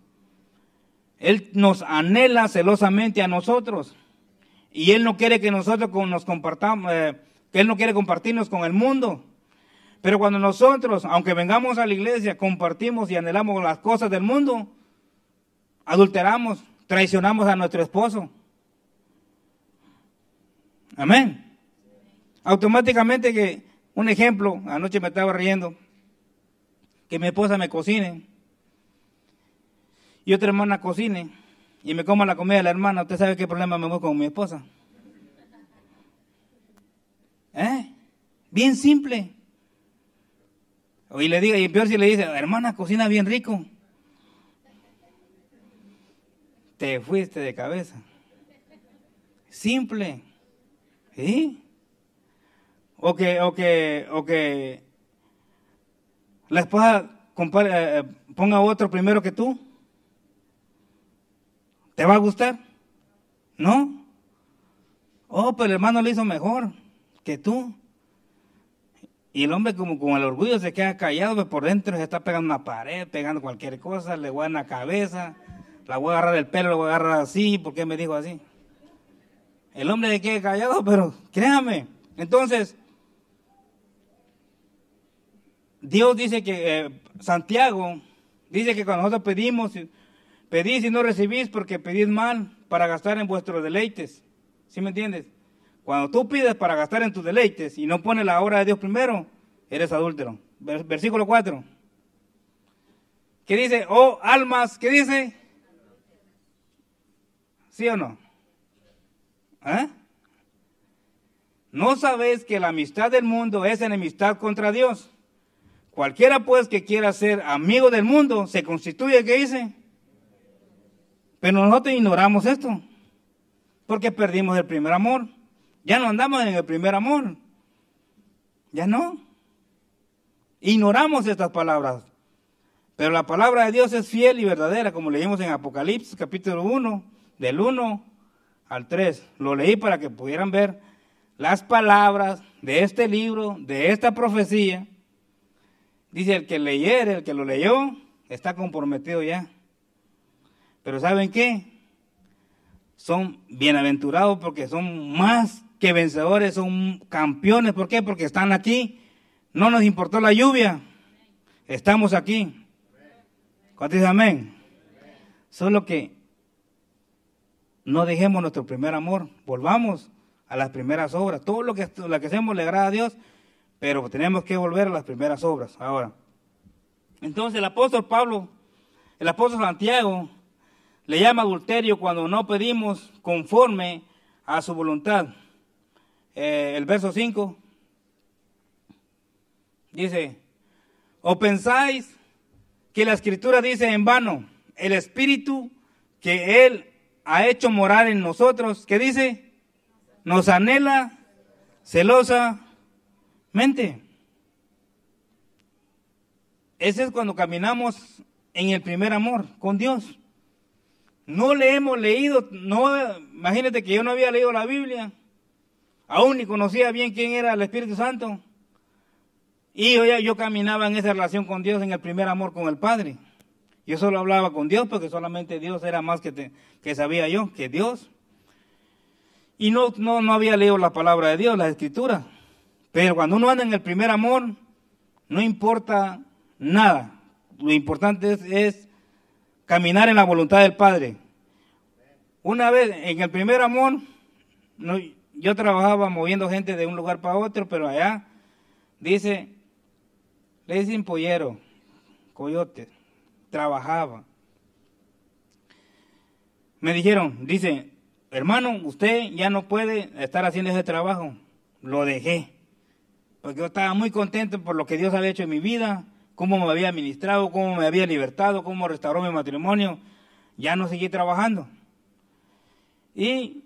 Él nos anhela celosamente a nosotros y Él no quiere que nosotros nos compartamos, eh, que Él no quiere compartirnos con el mundo. Pero cuando nosotros, aunque vengamos a la iglesia, compartimos y anhelamos las cosas del mundo, adulteramos, traicionamos a nuestro esposo. Amén. Automáticamente que, un ejemplo, anoche me estaba riendo que mi esposa me cocine y otra hermana cocine y me coma la comida de la hermana, ¿usted sabe qué problema me voy con mi esposa? ¿Eh? Bien simple. Y le diga, y peor si le dice, hermana, cocina bien rico. Te fuiste de cabeza. Simple. ¿Sí? O que, o que, o que la esposa eh, eh, ponga otro primero que tú. ¿Te va a gustar? ¿No? Oh, pero el hermano lo hizo mejor que tú. Y el hombre como con el orgullo se queda callado, pero por dentro se está pegando una pared, pegando cualquier cosa, le voy en la cabeza, la voy a agarrar del pelo, la voy a agarrar así, ¿por qué me dijo así? El hombre se queda callado, <laughs> pero créame. Entonces, Dios dice que eh, Santiago dice que cuando nosotros pedimos, pedís y no recibís porque pedís mal para gastar en vuestros deleites. ¿Sí me entiendes? Cuando tú pides para gastar en tus deleites y no pones la obra de Dios primero, eres adúltero. Versículo 4. ¿Qué dice? Oh, almas, ¿qué dice? ¿Sí o no? ¿Eh? ¿No sabéis que la amistad del mundo es enemistad contra Dios? Cualquiera pues que quiera ser amigo del mundo se constituye, ¿qué dice? Pero nosotros ignoramos esto, porque perdimos el primer amor. Ya no andamos en el primer amor. Ya no. Ignoramos estas palabras. Pero la palabra de Dios es fiel y verdadera, como leímos en Apocalipsis capítulo 1, del 1 al 3. Lo leí para que pudieran ver las palabras de este libro, de esta profecía Dice, el que leyere, el que lo leyó, está comprometido ya. Pero ¿saben qué? Son bienaventurados porque son más que vencedores, son campeones. ¿Por qué? Porque están aquí. No nos importó la lluvia. Estamos aquí. ¿Cuánto dice amén? Solo que no dejemos nuestro primer amor, volvamos a las primeras obras. Todo lo que, lo que hacemos le agrada a Dios, pero tenemos que volver a las primeras obras. Ahora, entonces el apóstol Pablo, el apóstol Santiago, le llama adulterio cuando no pedimos conforme a su voluntad. Eh, el verso 5 dice, o pensáis que la escritura dice en vano, el espíritu que Él ha hecho morar en nosotros, ¿qué dice? Nos anhela celosamente. Ese es cuando caminamos en el primer amor con Dios. No le hemos leído, no, imagínate que yo no había leído la Biblia, aún ni conocía bien quién era el Espíritu Santo. Y yo, yo caminaba en esa relación con Dios, en el primer amor con el Padre. Yo solo hablaba con Dios porque solamente Dios era más que, que sabía yo, que Dios. Y no, no, no había leído la palabra de Dios, la escritura. Pero cuando uno anda en el primer amor, no importa nada. Lo importante es, caminar en la voluntad del Padre. Una vez, en el primer amor, yo trabajaba moviendo gente de un lugar para otro, pero allá dice, le dicen pollero, coyote, trabajaba. Me dijeron, dice, hermano, usted ya no puede estar haciendo ese trabajo. Lo dejé, porque yo estaba muy contento por lo que Dios había hecho en mi vida cómo me había administrado, cómo me había libertado, cómo restauró mi matrimonio. Ya no seguí trabajando. Y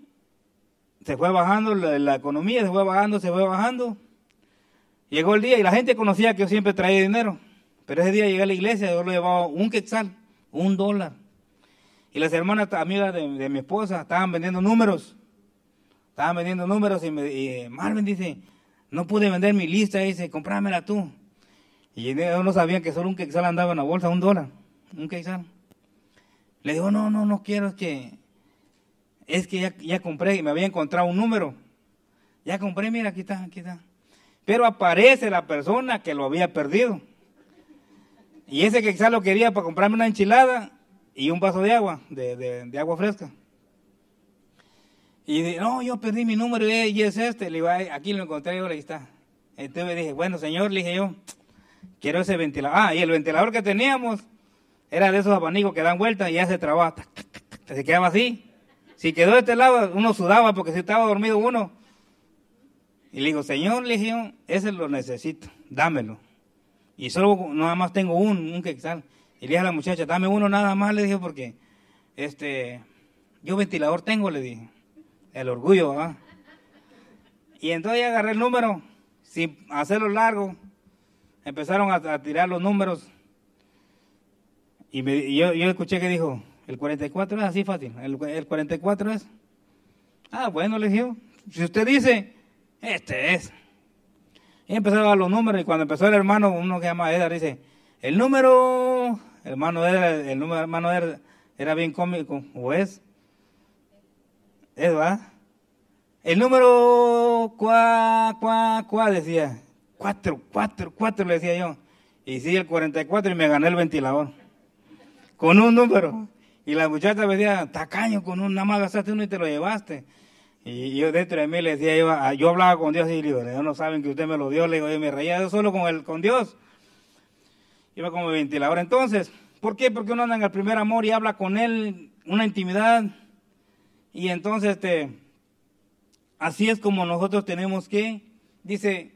se fue bajando la, economía, se fue bajando, se fue bajando. Llegó el día y la gente conocía que yo siempre traía dinero. Pero ese día llegué a la iglesia, yo lo llevaba un quetzal, un dólar. Y las hermanas amigas de, mi esposa estaban vendiendo números. Estaban vendiendo números y, me, y Marvin dice, no pude vender mi lista, dice, comprámela tú. Y ellos no sabían que solo un quetzal andaba en la bolsa, un dólar, un quetzal. Le digo, no, no, no quiero, que, es que ya, compré, me había encontrado un número. Ya compré, mira, aquí está, aquí está. Pero aparece la persona que lo había perdido. Y ese quetzal lo quería para comprarme una enchilada y un vaso de agua, de, de, agua fresca. Y dije, no, yo perdí mi número y es este. Le digo, aquí lo encontré, ahí está. Entonces me dije, bueno, señor, le dije yo, quiero ese ventilador. Ah, y el ventilador que teníamos era de esos abanicos que dan vuelta y ya se trababa. Se quedaba así. Si quedó de este lado, uno sudaba porque si estaba dormido uno. Y le digo, Señor, le dije, ese lo necesito, dámelo. Y solo nada más tengo un, un quexal. Y le dije a la muchacha, dame uno nada más, le dije, porque este, yo ventilador tengo, le dije. El orgullo, ¿verdad? Y entonces agarré el número, sin hacerlo largo, empezaron a, tirar los números y, yo, escuché que dijo, el 44 es así fácil, el, 44 es, ah, bueno, le dije, si usted dice, este es. Y empezaron a dar los números y cuando empezó el hermano, uno que llama Edgar, dice, el número, hermano Edgar, el número hermano Edgar era bien cómico, o es, es, El número cuá, cuá, cuá, decía, Cuatro, cuatro, cuatro, le decía yo. Y sí, el 44 y me gané el ventilador. Con un número. Y la muchacha me decía, tacaño, con un, nada más gastaste uno y te lo llevaste. Y yo dentro de mí le decía, yo, hablaba con Dios y le digo, no saben que usted me lo dio. Le digo, yo me reía yo solo con, el, con Dios. Iba como ventilador. Entonces, ¿por qué? Porque uno anda en el primer amor y habla con Él, una intimidad. Y entonces, este, así es como nosotros tenemos que, dice,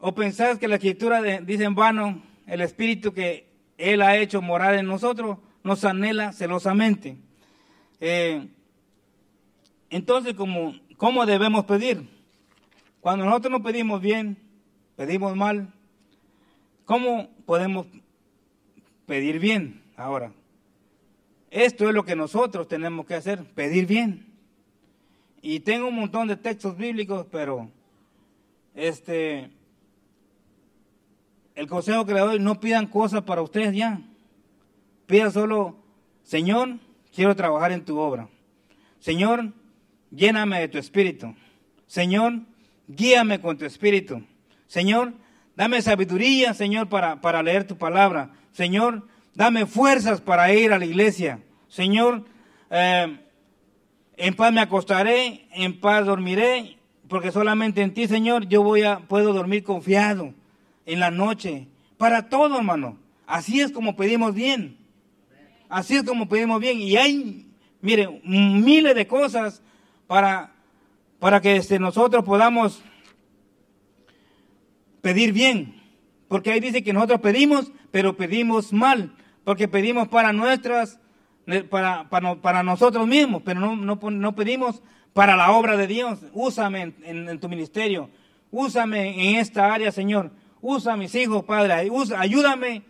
¿O pensás que la escritura dice en vano, el espíritu que Él ha hecho morar en nosotros nos anhela celosamente? Eh, entonces, ¿cómo, ¿cómo debemos pedir? Cuando nosotros no pedimos bien, pedimos mal, ¿cómo podemos pedir bien ahora? Esto es lo que nosotros tenemos que hacer, pedir bien. Y tengo un montón de textos bíblicos, pero este el consejo que le doy, no pidan cosas para ustedes ya. Pidan solo, Señor, quiero trabajar en tu obra. Señor, lléname de tu espíritu. Señor, guíame con tu espíritu. Señor, Dame sabiduría, Señor, para, para leer tu palabra. Señor, dame fuerzas para ir a la iglesia. Señor, eh, en paz me acostaré, en paz dormiré, porque solamente en ti, Señor, yo voy a, puedo dormir confiado en la noche. Para todo, hermano. Así es como pedimos bien. Así es como pedimos bien. Y hay, mire, miles de cosas para, para que este, nosotros podamos pedir bien. Porque ahí dice que nosotros pedimos, pero pedimos mal. Porque pedimos para nuestras para, para, nosotros mismos, pero no, no, pedimos para la obra de Dios. Úsame en, tu ministerio, úsame en esta área, Señor. Usa a mis hijos, Padre, ayúdame,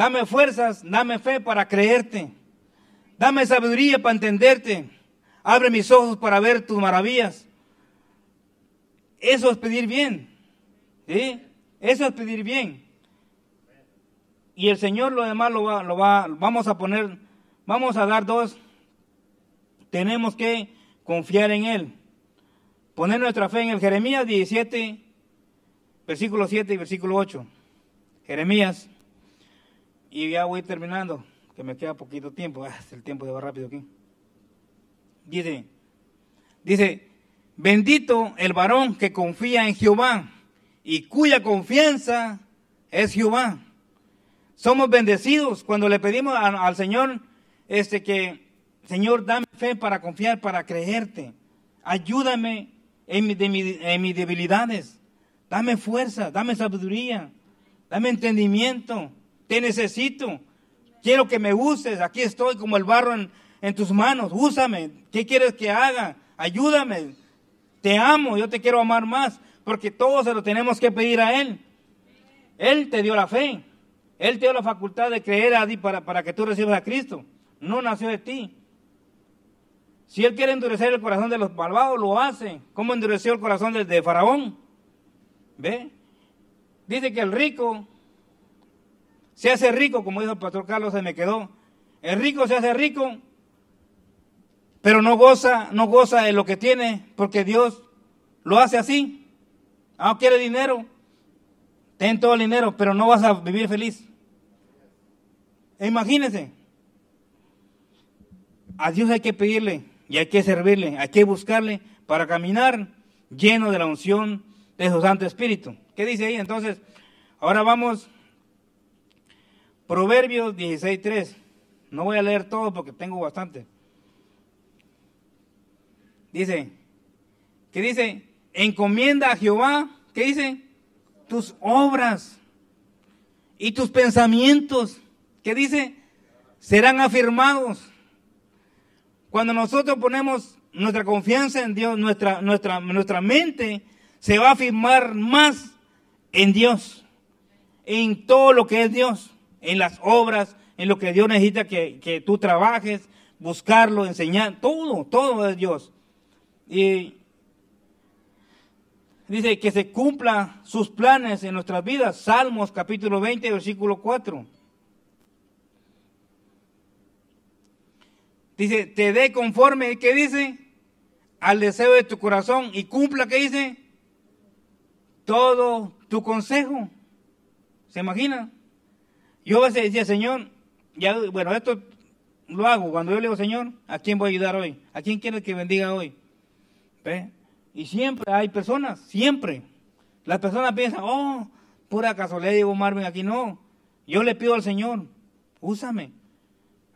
dame fuerzas, dame fe para creerte. Dame sabiduría para entenderte. Abre mis ojos para ver tus maravillas. Eso es pedir bien. ¿sí? Eso es pedir bien. Y el Señor lo demás lo va, lo va, vamos a poner Vamos a dar dos. Tenemos que confiar en Él. Poner nuestra fe en el Jeremías 17, versículo 7 y versículo 8. Jeremías. Y ya voy terminando, que me queda poquito tiempo. Ah, el tiempo se va rápido aquí. Dice, dice, bendito el varón que confía en Jehová y cuya confianza es Jehová. Somos bendecidos cuando le pedimos al Señor este que, Señor, dame fe para confiar, para creerte. Ayúdame en, mis debilidades. Dame fuerza, dame sabiduría, dame entendimiento. Te necesito. Quiero que me uses. Aquí estoy como el barro en, tus manos. Úsame. ¿Qué quieres que haga? Ayúdame. Te amo. Yo te quiero amar más. Porque todo se lo tenemos que pedir a Él. Él te dio la fe. Él te dio la facultad de creer a ti para, para que tú recibas a Cristo no nació de ti. Si él quiere endurecer el corazón de los malvados, lo hace. ¿Cómo endureció el corazón de, Faraón? ¿Ve? Dice que el rico se hace rico, como dijo el pastor Carlos, se me quedó. El rico se hace rico, pero no goza, no goza de lo que tiene, porque Dios lo hace así. Ah, quiere dinero, ten todo el dinero, pero no vas a vivir feliz. Imagínense, a Dios hay que pedirle y hay que servirle, hay que buscarle para caminar lleno de la unción de su Santo Espíritu. ¿Qué dice ahí? Entonces, ahora vamos, Proverbios 16.3. No voy a leer todo porque tengo bastante. Dice, ¿qué dice? Encomienda a Jehová, ¿qué dice? Tus obras y tus pensamientos, ¿qué dice? Serán afirmados. Cuando nosotros ponemos nuestra confianza en Dios, nuestra, nuestra, nuestra mente se va a afirmar más en Dios, en todo lo que es Dios, en las obras, en lo que Dios necesita que, que tú trabajes, buscarlo, enseñar, todo, todo es Dios. Y dice que se cumpla sus planes en nuestras vidas. Salmos capítulo 20, versículo 4. Dice, te dé conforme, ¿qué dice? Al deseo de tu corazón y cumpla, ¿qué dice? Todo tu consejo. ¿Se imagina? Yo a veces decía, Señor, bueno, esto lo hago cuando yo le digo, Señor, ¿a quién voy a ayudar hoy? ¿A quién quieres que bendiga hoy? ¿Ve? Y siempre hay personas, siempre. Las personas piensan, oh, pura casualidad digo Marvin aquí. No, yo le pido al Señor, úsame.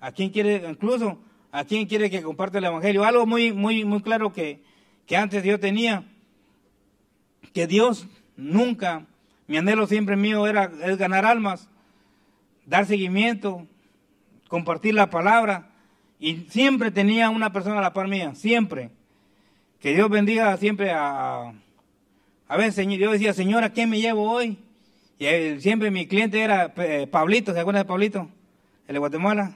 ¿A quién quiere? Incluso ¿A quién quiere que comparte el Evangelio? Algo muy, muy, muy claro que, que antes yo tenía, que Dios nunca, mi anhelo siempre mío era es ganar almas, dar seguimiento, compartir la palabra, y siempre tenía una persona a la par mía, siempre. Que Dios bendiga siempre a, a ver, señor, yo decía, Señor, ¿a quién me llevo hoy? Y siempre mi cliente era eh, Pablito, ¿se acuerdan de Pablito? El de Guatemala.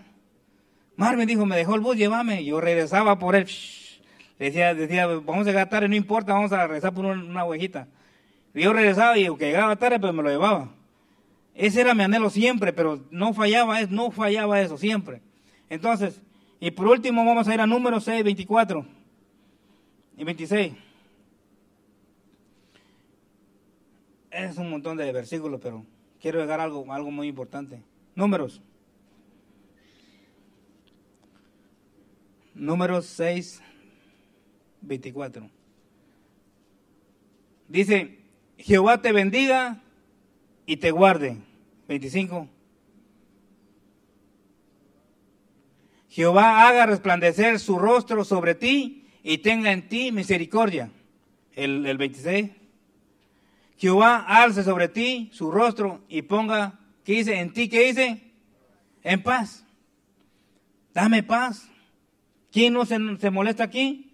Marvin dijo, me dejó el bus, llévame. Yo regresaba por él. Decía, decía, vamos a llegar tarde, no importa, vamos a regresar por una, huejita. Y yo regresaba y aunque llegaba tarde, pues me lo llevaba. Ese era mi anhelo siempre, pero no fallaba, no fallaba eso siempre. Entonces, y por último vamos a ir a número 6, 24 y 26. Es un montón de versículos, pero quiero llegar algo, algo muy importante. Números. Números 6, 24. Dice, Jehová te bendiga y te guarde. 25. Jehová haga resplandecer su rostro sobre ti y tenga en ti misericordia. El, el 26. Jehová alce sobre ti su rostro y ponga, ¿qué dice? ¿En ti qué dice? En paz. Dame paz. ¿Quién no se, se molesta aquí?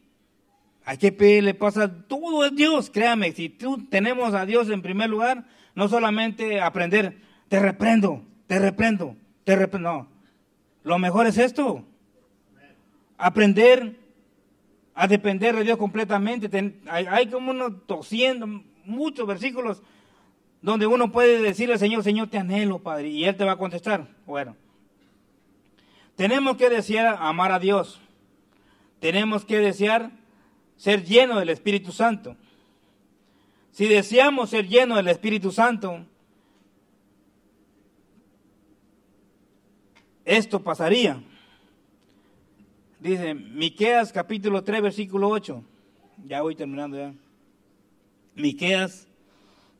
Hay que pedirle paz a todo es Dios, créame. Si tú tenemos a Dios en primer lugar, no solamente aprender, te reprendo, te reprendo, te reprendo. No. Lo mejor es esto. Aprender a depender de Dios completamente. hay, como uno tosiendo muchos versículos donde uno puede decirle al Señor, Señor, te anhelo, Padre, y Él te va a contestar. Bueno, tenemos que desear amar a Dios. Tenemos que desear ser lleno del Espíritu Santo. Si deseamos ser lleno del Espíritu Santo, esto pasaría. Dice Miqueas capítulo 3 versículo 8. Ya voy terminando ya. Miqueas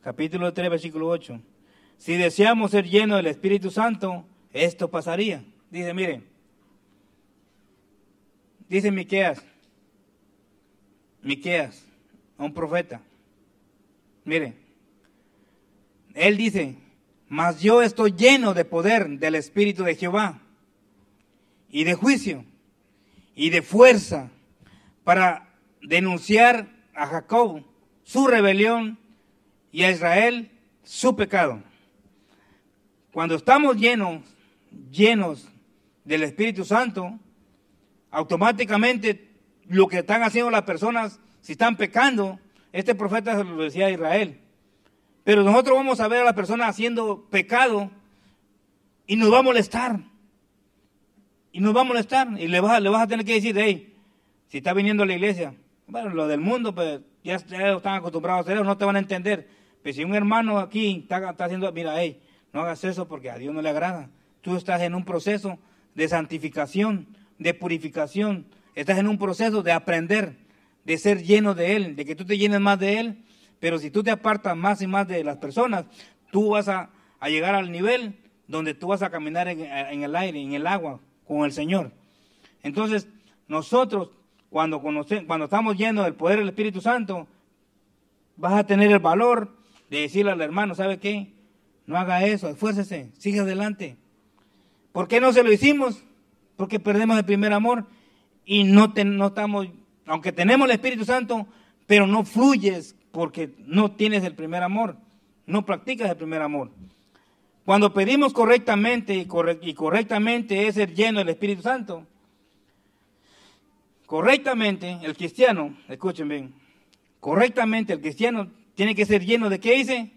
capítulo 3 versículo 8. Si deseamos ser llenos del Espíritu Santo, esto pasaría. Dice, mire. Dice Miqueas. Miqueas, un profeta. Mire. Él dice, mas yo estoy lleno de poder del Espíritu de Jehová y de juicio y de fuerza para denunciar a Jacob su rebelión y a Israel su pecado. Cuando estamos llenos, llenos del Espíritu Santo, automáticamente lo que están haciendo las personas, si están pecando, este profeta se lo decía a Israel, pero nosotros vamos a ver a la persona haciendo pecado y nos va a molestar. Y nos va a molestar. Y le vas, le vas a tener que decir, hey, si está viniendo a la iglesia, bueno, lo del mundo, pues ya, están acostumbrados a hacer eso, no te van a entender. Pero si un hermano aquí está, está haciendo, mira, hey, no hagas eso porque a Dios no le agrada. Tú estás en un proceso de santificación, de purificación. Estás en un proceso de aprender, de ser lleno de Él, de que tú te llenes más de Él pero si tú te apartas más y más de las personas, tú vas a, llegar al nivel donde tú vas a caminar en, el aire, en el agua, con el Señor. Entonces, nosotros, cuando, cuando estamos llenos del poder del Espíritu Santo, vas a tener el valor de decirle al hermano, ¿sabe qué? No haga eso, esfuércese, sigue adelante. ¿Por qué no se lo hicimos? Porque perdemos el primer amor y no, no estamos, aunque tenemos el Espíritu Santo, pero no fluyes porque no tienes el primer amor, no practicas el primer amor. Cuando pedimos correctamente y, correctamente es ser lleno del Espíritu Santo, correctamente el cristiano, escuchen bien, correctamente el cristiano tiene que ser lleno de qué dice?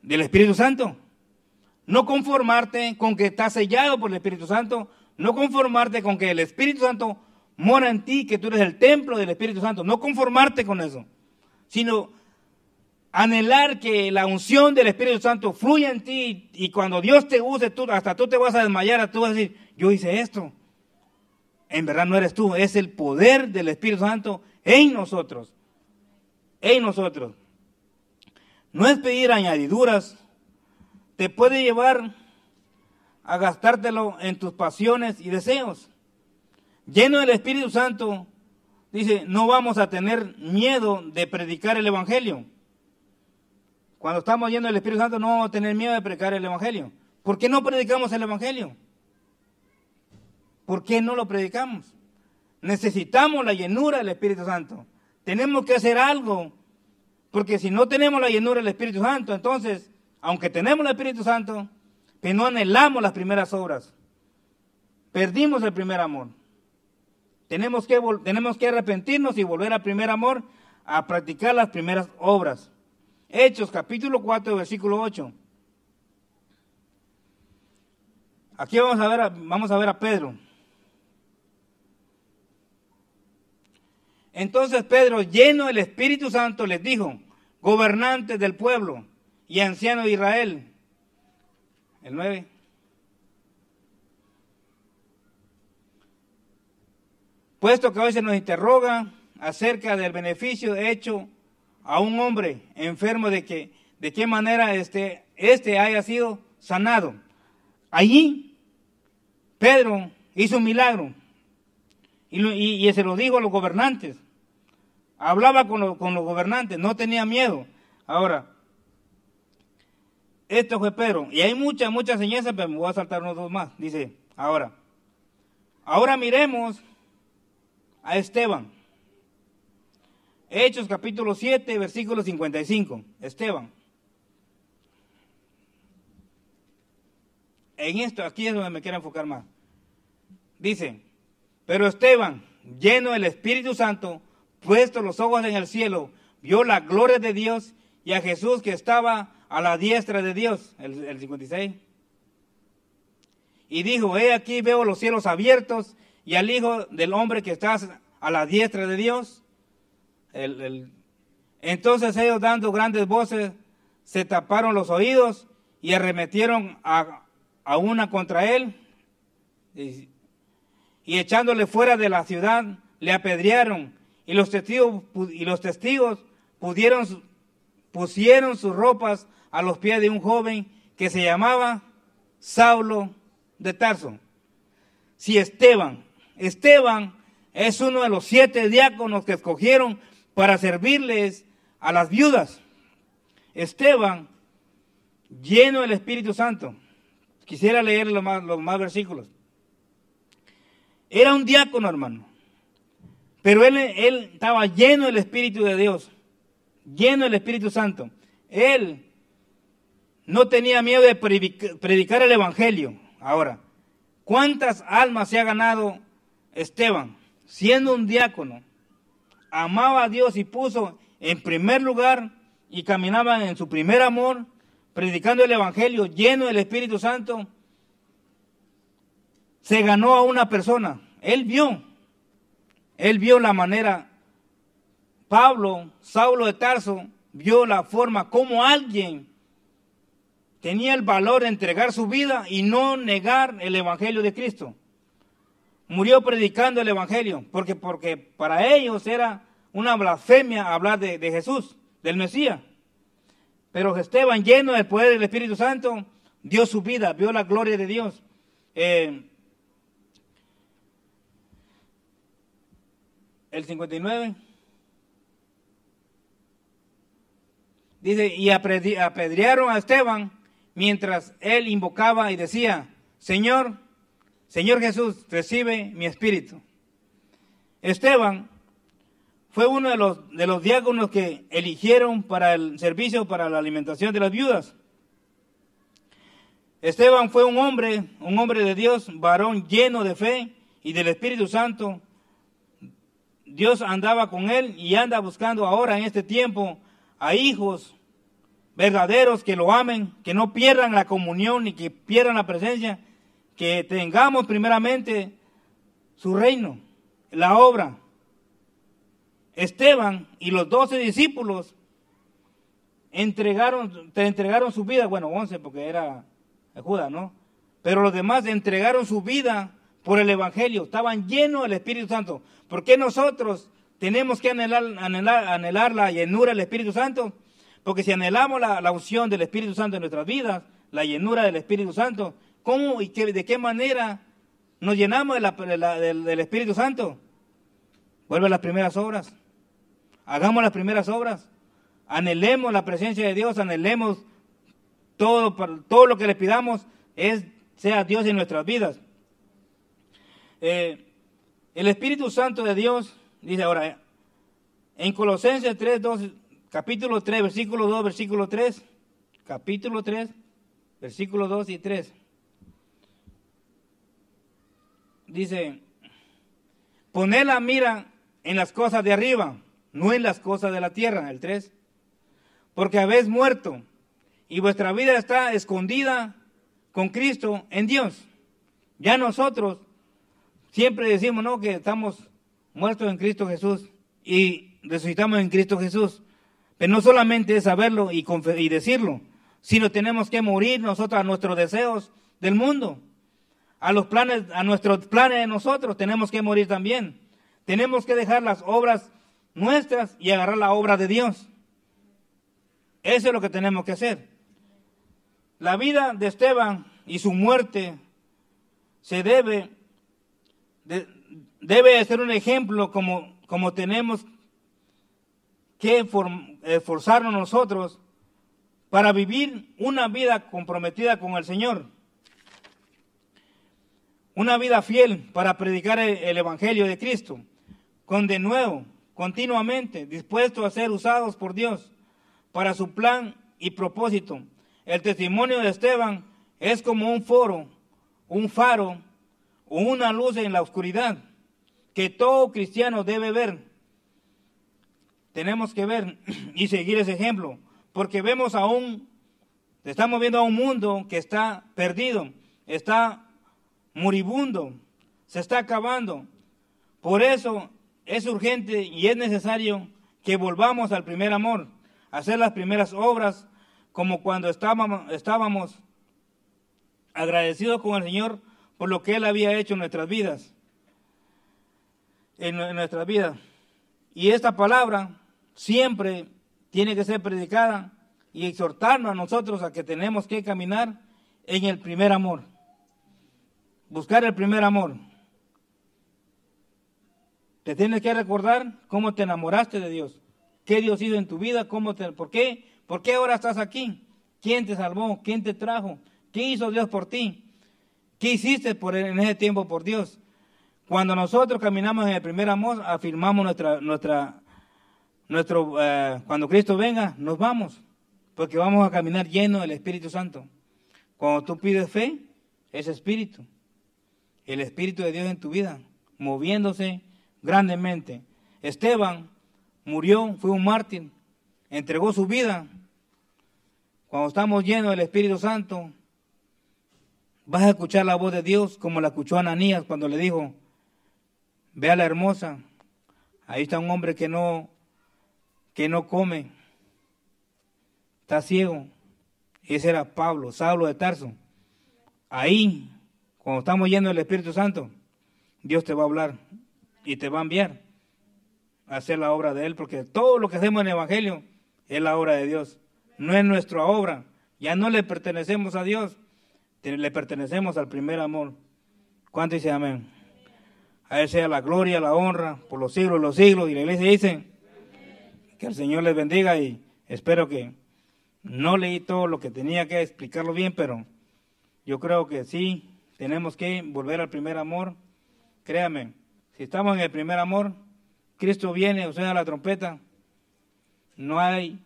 Del Espíritu Santo. No conformarte con que estás sellado por el Espíritu Santo, no conformarte con que el Espíritu Santo mora en ti, que tú eres el templo del Espíritu Santo, no conformarte con eso, sino anhelar que la unción del Espíritu Santo fluya en ti y cuando Dios te use, tú, hasta tú te vas a desmayar, tú vas a decir, yo hice esto. En verdad no eres tú, es el poder del Espíritu Santo en nosotros. En nosotros. No es pedir añadiduras, te puede llevar a gastártelo en tus pasiones y deseos. Lleno del Espíritu Santo, dice, no vamos a tener miedo de predicar el Evangelio. Cuando estamos yendo el Espíritu Santo no vamos a tener miedo de predicar el Evangelio. ¿Por qué no predicamos el Evangelio? ¿Por qué no lo predicamos? Necesitamos la llenura del Espíritu Santo. Tenemos que hacer algo. Porque si no tenemos la llenura del Espíritu Santo, entonces, aunque tenemos el Espíritu Santo, pero no anhelamos las primeras obras. Perdimos el primer amor. Tenemos que, tenemos que arrepentirnos y volver al primer amor a practicar las primeras obras. Hechos capítulo 4, versículo 8. Aquí vamos a ver a, vamos a, ver a Pedro. Entonces Pedro, lleno del Espíritu Santo, les dijo, gobernantes del pueblo y anciano de Israel. El 9. Puesto que hoy se nos interroga acerca del beneficio hecho a un hombre enfermo de que de qué manera este, este haya sido sanado. Allí Pedro hizo un milagro y, y, se lo dijo a los gobernantes. Hablaba con, con los gobernantes, no tenía miedo. Ahora, esto fue Pedro. Y hay muchas, muchas enseñanzas, pero me voy a saltar unos dos más. Dice, ahora, ahora miremos a Esteban. Hechos capítulo 7, versículo 55. Esteban. En esto, aquí es donde me quiero enfocar más. Dice, pero Esteban, lleno del Espíritu Santo, puesto los ojos en el cielo, vio la gloria de Dios y a Jesús que estaba a la diestra de Dios, el, el 56. Y dijo, he aquí veo los cielos abiertos y al Hijo del Hombre que está a la diestra de Dios. Entonces ellos dando grandes voces se taparon los oídos y arremetieron a, una contra él y, echándole fuera de la ciudad le apedrearon y los testigos, y los testigos pusieron sus ropas a los pies de un joven que se llamaba Saulo de Tarso. Si Esteban, Esteban es uno de los siete diáconos que escogieron para servirles a las viudas. Esteban, lleno del Espíritu Santo. Quisiera leer los más, los más versículos. Era un diácono, hermano. Pero él, él estaba lleno del Espíritu de Dios, lleno del Espíritu Santo. Él no tenía miedo de predicar el Evangelio. Ahora, ¿cuántas almas se ha ganado Esteban siendo un diácono? Amaba a Dios y puso en primer lugar y caminaba en su primer amor, predicando el Evangelio lleno del Espíritu Santo, se ganó a una persona. Él vio, él vio la manera, Pablo, Saulo de Tarso, vio la forma como alguien tenía el valor de entregar su vida y no negar el Evangelio de Cristo murió predicando el Evangelio, porque, porque para ellos era una blasfemia hablar de, Jesús, del Mesías. Pero Esteban, lleno del poder del Espíritu Santo, dio su vida, vio la gloria de Dios. Eh, el 59. Dice, y apedrearon a Esteban mientras él invocaba y decía, Señor, Señor Jesús, recibe mi espíritu. Esteban fue uno de los, de los diáconos que eligieron para el servicio para la alimentación de las viudas. Esteban fue un hombre, un hombre de Dios, varón lleno de fe y del Espíritu Santo. Dios andaba con él y anda buscando ahora en este tiempo a hijos verdaderos que lo amen, que no pierdan la comunión ni que pierdan la presencia que tengamos primeramente su reino, la obra. Esteban y los doce discípulos entregaron, te entregaron su vida, bueno, once porque era Judas, ¿no? Pero los demás entregaron su vida por el Evangelio, estaban llenos del Espíritu Santo. ¿Por qué nosotros tenemos que anhelar, la llenura del Espíritu Santo? Porque si anhelamos la, la unción del Espíritu Santo en nuestras vidas, la llenura del Espíritu Santo, ¿Cómo y de qué manera nos llenamos del, Espíritu Santo? Vuelve a las primeras obras. Hagamos las primeras obras. Anhelemos la presencia de Dios, anhelemos todo, todo lo que le pidamos, es, sea Dios en nuestras vidas. Eh, el Espíritu Santo de Dios, dice ahora, en Colosenses 3, 2, capítulo 3, versículo 2, versículo 3, capítulo 3, versículo 2 y 3. Dice, poner la mira en las cosas de arriba, no en las cosas de la tierra, el 3. Porque habéis muerto y vuestra vida está escondida con Cristo en Dios. Ya nosotros siempre decimos, ¿no? Que estamos muertos en Cristo Jesús y resucitamos en Cristo Jesús. Pero no solamente es saberlo y, y decirlo. sino tenemos que morir nosotros a nuestros deseos del mundo, a los planes, a nuestros planes de nosotros, tenemos que morir también. Tenemos que dejar las obras nuestras y agarrar la obra de Dios. Eso es lo que tenemos que hacer. La vida de Esteban y su muerte se debe, debe ser un ejemplo como, como tenemos que esforzarnos nosotros para vivir una vida comprometida con el Señor. Una vida fiel para predicar el, Evangelio de Cristo, con de nuevo, continuamente, dispuesto a ser usados por Dios para su plan y propósito. El testimonio de Esteban es como un foro, un faro una luz en la oscuridad que todo cristiano debe ver. Tenemos que ver <clears throat> y seguir ese ejemplo, porque vemos aún, estamos viendo a un mundo que está perdido, está moribundo, se está acabando. Por eso es urgente y es necesario que volvamos al primer amor, hacer las primeras obras como cuando estábamos, estábamos agradecidos con el Señor por lo que Él había hecho en nuestras vidas. En, nuestras vidas. Y esta palabra siempre tiene que ser predicada y exhortarnos a nosotros a que tenemos que caminar en el primer amor. Buscar el primer amor. Te tienes que recordar cómo te enamoraste de Dios. ¿Qué Dios hizo en tu vida? ¿Cómo te, ¿Por qué? ¿Por qué ahora estás aquí? ¿Quién te salvó? ¿Quién te trajo? ¿Qué hizo Dios por ti? ¿Qué hiciste por, en ese tiempo por Dios? Cuando nosotros caminamos en el primer amor, afirmamos nuestra, nuestra, nuestro, eh, cuando Cristo venga, nos vamos, porque vamos a caminar lleno del Espíritu Santo. Cuando tú pides fe, es Espíritu, el Espíritu de Dios en tu vida, moviéndose grandemente. Esteban murió, fue un mártir, entregó su vida. Cuando estamos llenos del Espíritu Santo, Vas a escuchar la voz de Dios como la escuchó Ananías cuando le dijo, ve a la hermosa, ahí está un hombre que no, que no come, está ciego. Ese era Pablo, Saulo de Tarso. Ahí, cuando estamos yendo del Espíritu Santo, Dios te va a hablar y te va a enviar a hacer la obra de Él, porque todo lo que hacemos en el Evangelio es la obra de Dios, no es nuestra obra, ya no le pertenecemos a Dios, le pertenecemos al primer amor. ¿Cuánto dice amén? A Él sea la gloria, la honra por los siglos los siglos. Y la iglesia dice que el Señor les bendiga y espero que no leí todo lo que tenía que explicarlo bien, pero yo creo que sí, tenemos que volver al primer amor. Créame, si estamos en el primer amor, Cristo viene, o sea, la trompeta, no hay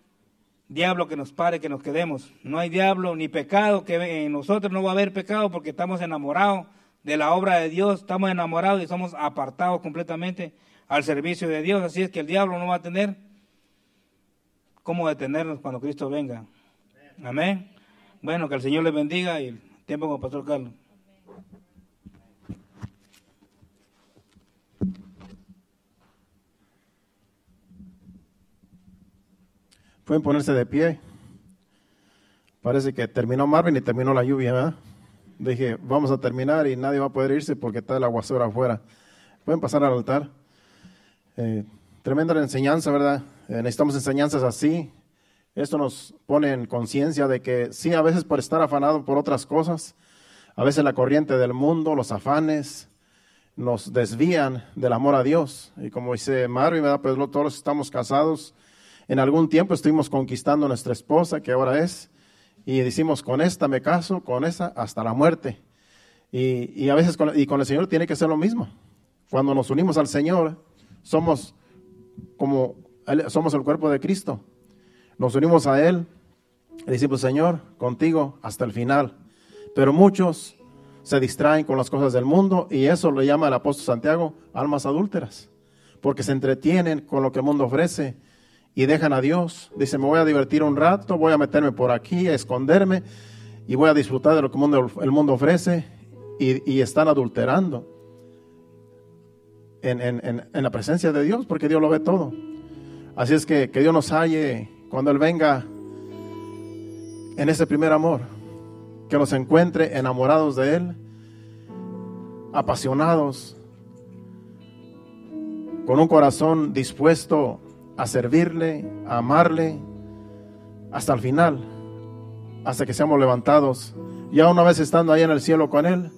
diablo que nos pare, que nos quedemos. No hay diablo ni pecado, que en nosotros no va a haber pecado porque estamos enamorados de la obra de Dios, estamos enamorados y somos apartados completamente al servicio de Dios. Así es que el diablo no va a tener cómo detenernos cuando Cristo venga. Amén. Bueno, que el Señor les bendiga y el tiempo con el Pastor Carlos. Pueden ponerse de pie. Parece que terminó Marvin y terminó la lluvia, ¿verdad? Dije, vamos a terminar y nadie va a poder irse porque está el aguacero afuera. Pueden pasar al altar. Eh, tremenda enseñanza, ¿verdad? Eh, necesitamos enseñanzas así. Esto nos pone en conciencia de que sí, a veces por estar afanado por otras cosas, a veces la corriente del mundo, los afanes, nos desvían del amor a Dios. Y como dice Marvin, ¿verdad? Pues todos estamos casados en algún tiempo estuvimos conquistando a nuestra esposa, que ahora es, y decimos, con esta me caso, con esa hasta la muerte. Y, a veces y con el Señor tiene que ser lo mismo. Cuando nos unimos al Señor, somos como somos el cuerpo de Cristo. Nos unimos a Él y decimos, Señor, contigo hasta el final. Pero muchos se distraen con las cosas del mundo y eso lo llama el apóstol Santiago almas adúlteras, porque se entretienen con lo que el mundo ofrece y dejan a Dios. Dice, me voy a divertir un rato, voy a meterme por aquí, a esconderme y voy a disfrutar de lo que el mundo, ofrece y, están adulterando en, la presencia de Dios porque Dios lo ve todo. Así es que que Dios nos halle cuando Él venga, en ese primer amor, que nos encuentre enamorados de Él, apasionados, con un corazón dispuesto a servirle, a amarle, hasta el final, hasta que seamos levantados. Ya una vez estando ahí en el cielo con Él,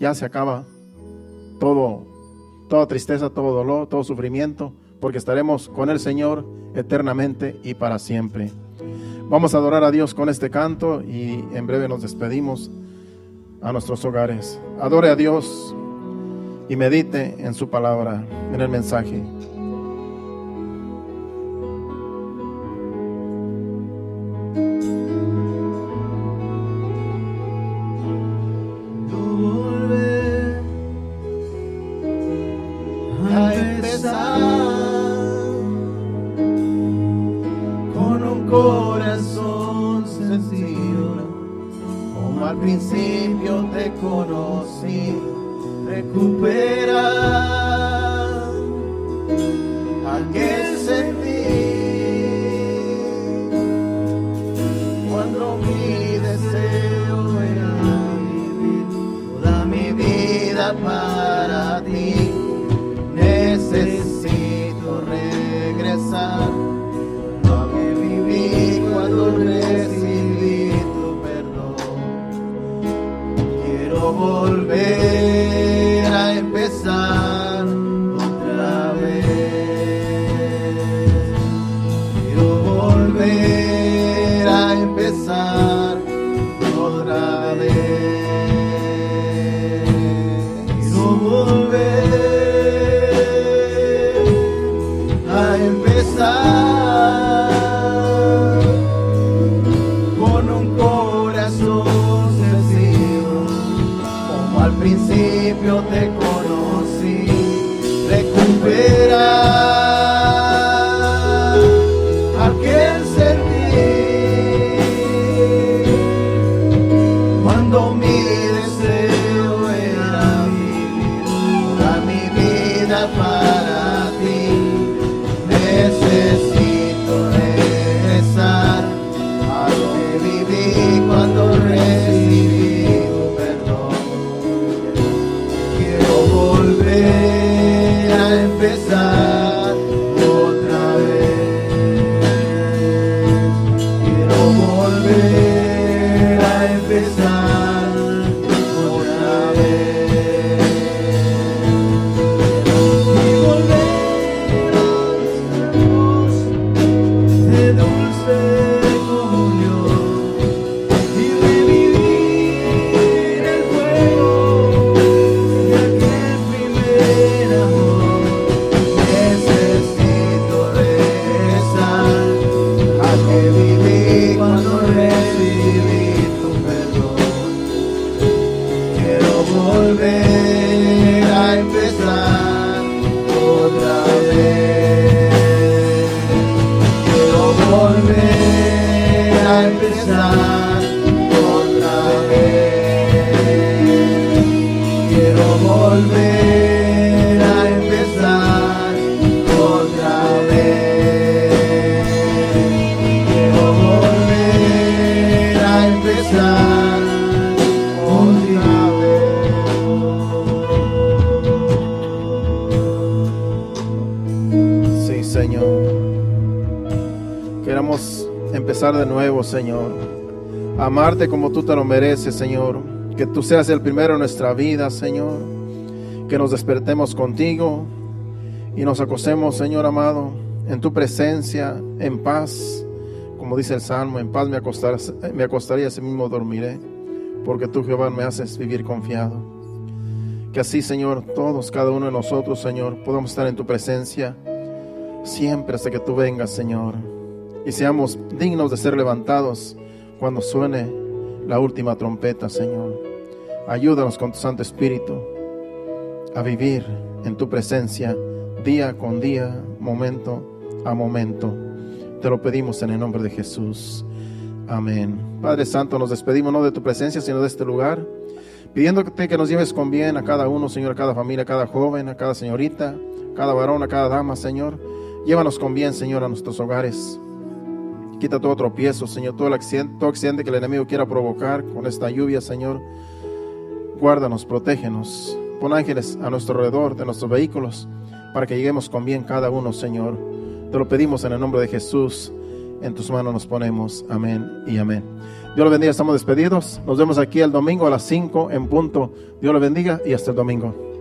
ya se acaba todo, toda tristeza, todo dolor, todo sufrimiento, porque estaremos con el Señor eternamente y para siempre. Vamos a adorar a Dios con este canto y en breve nos despedimos a nuestros hogares. Adore a Dios y medite en su palabra, en el mensaje. volver a empezar otra vez. Quiero volver. Señor. Amarte como tú te lo mereces, Señor. Que tú seas el primero en nuestra vida, Señor. Que nos despertemos contigo y nos acostemos, Señor amado, en tu presencia, en paz. Como dice el Salmo, en paz me, acostaré, me acostaré y mismo dormiré. Porque tú, Jehová, me haces vivir confiado. Que así, Señor, todos, cada uno de nosotros, Señor, podamos estar en tu presencia siempre hasta que tú vengas, Señor y seamos dignos de ser levantados cuando suene la última trompeta, Señor. Ayúdanos con tu Santo Espíritu a vivir en tu presencia día con día, momento a momento. Te lo pedimos en el nombre de Jesús. Amén. Padre Santo, nos despedimos no de tu presencia, sino de este lugar, pidiéndote que nos lleves con bien a cada uno, Señor, a cada familia, a cada joven, a cada señorita, a cada varón, a cada dama, Señor. Llévanos con bien, Señor, a nuestros hogares Quita todo tropiezo, Señor, todo, el accidente, todo accidente que el enemigo quiera provocar con esta lluvia, Señor. Guárdanos, protégenos. Pon ángeles a nuestro alrededor de nuestros vehículos para que lleguemos con bien cada uno, Señor. Te lo pedimos en el nombre de Jesús. En tus manos nos ponemos. Amén y amén. Dios lo bendiga, estamos despedidos. Nos vemos aquí el domingo a las 5 en punto. Dios lo bendiga y hasta el domingo.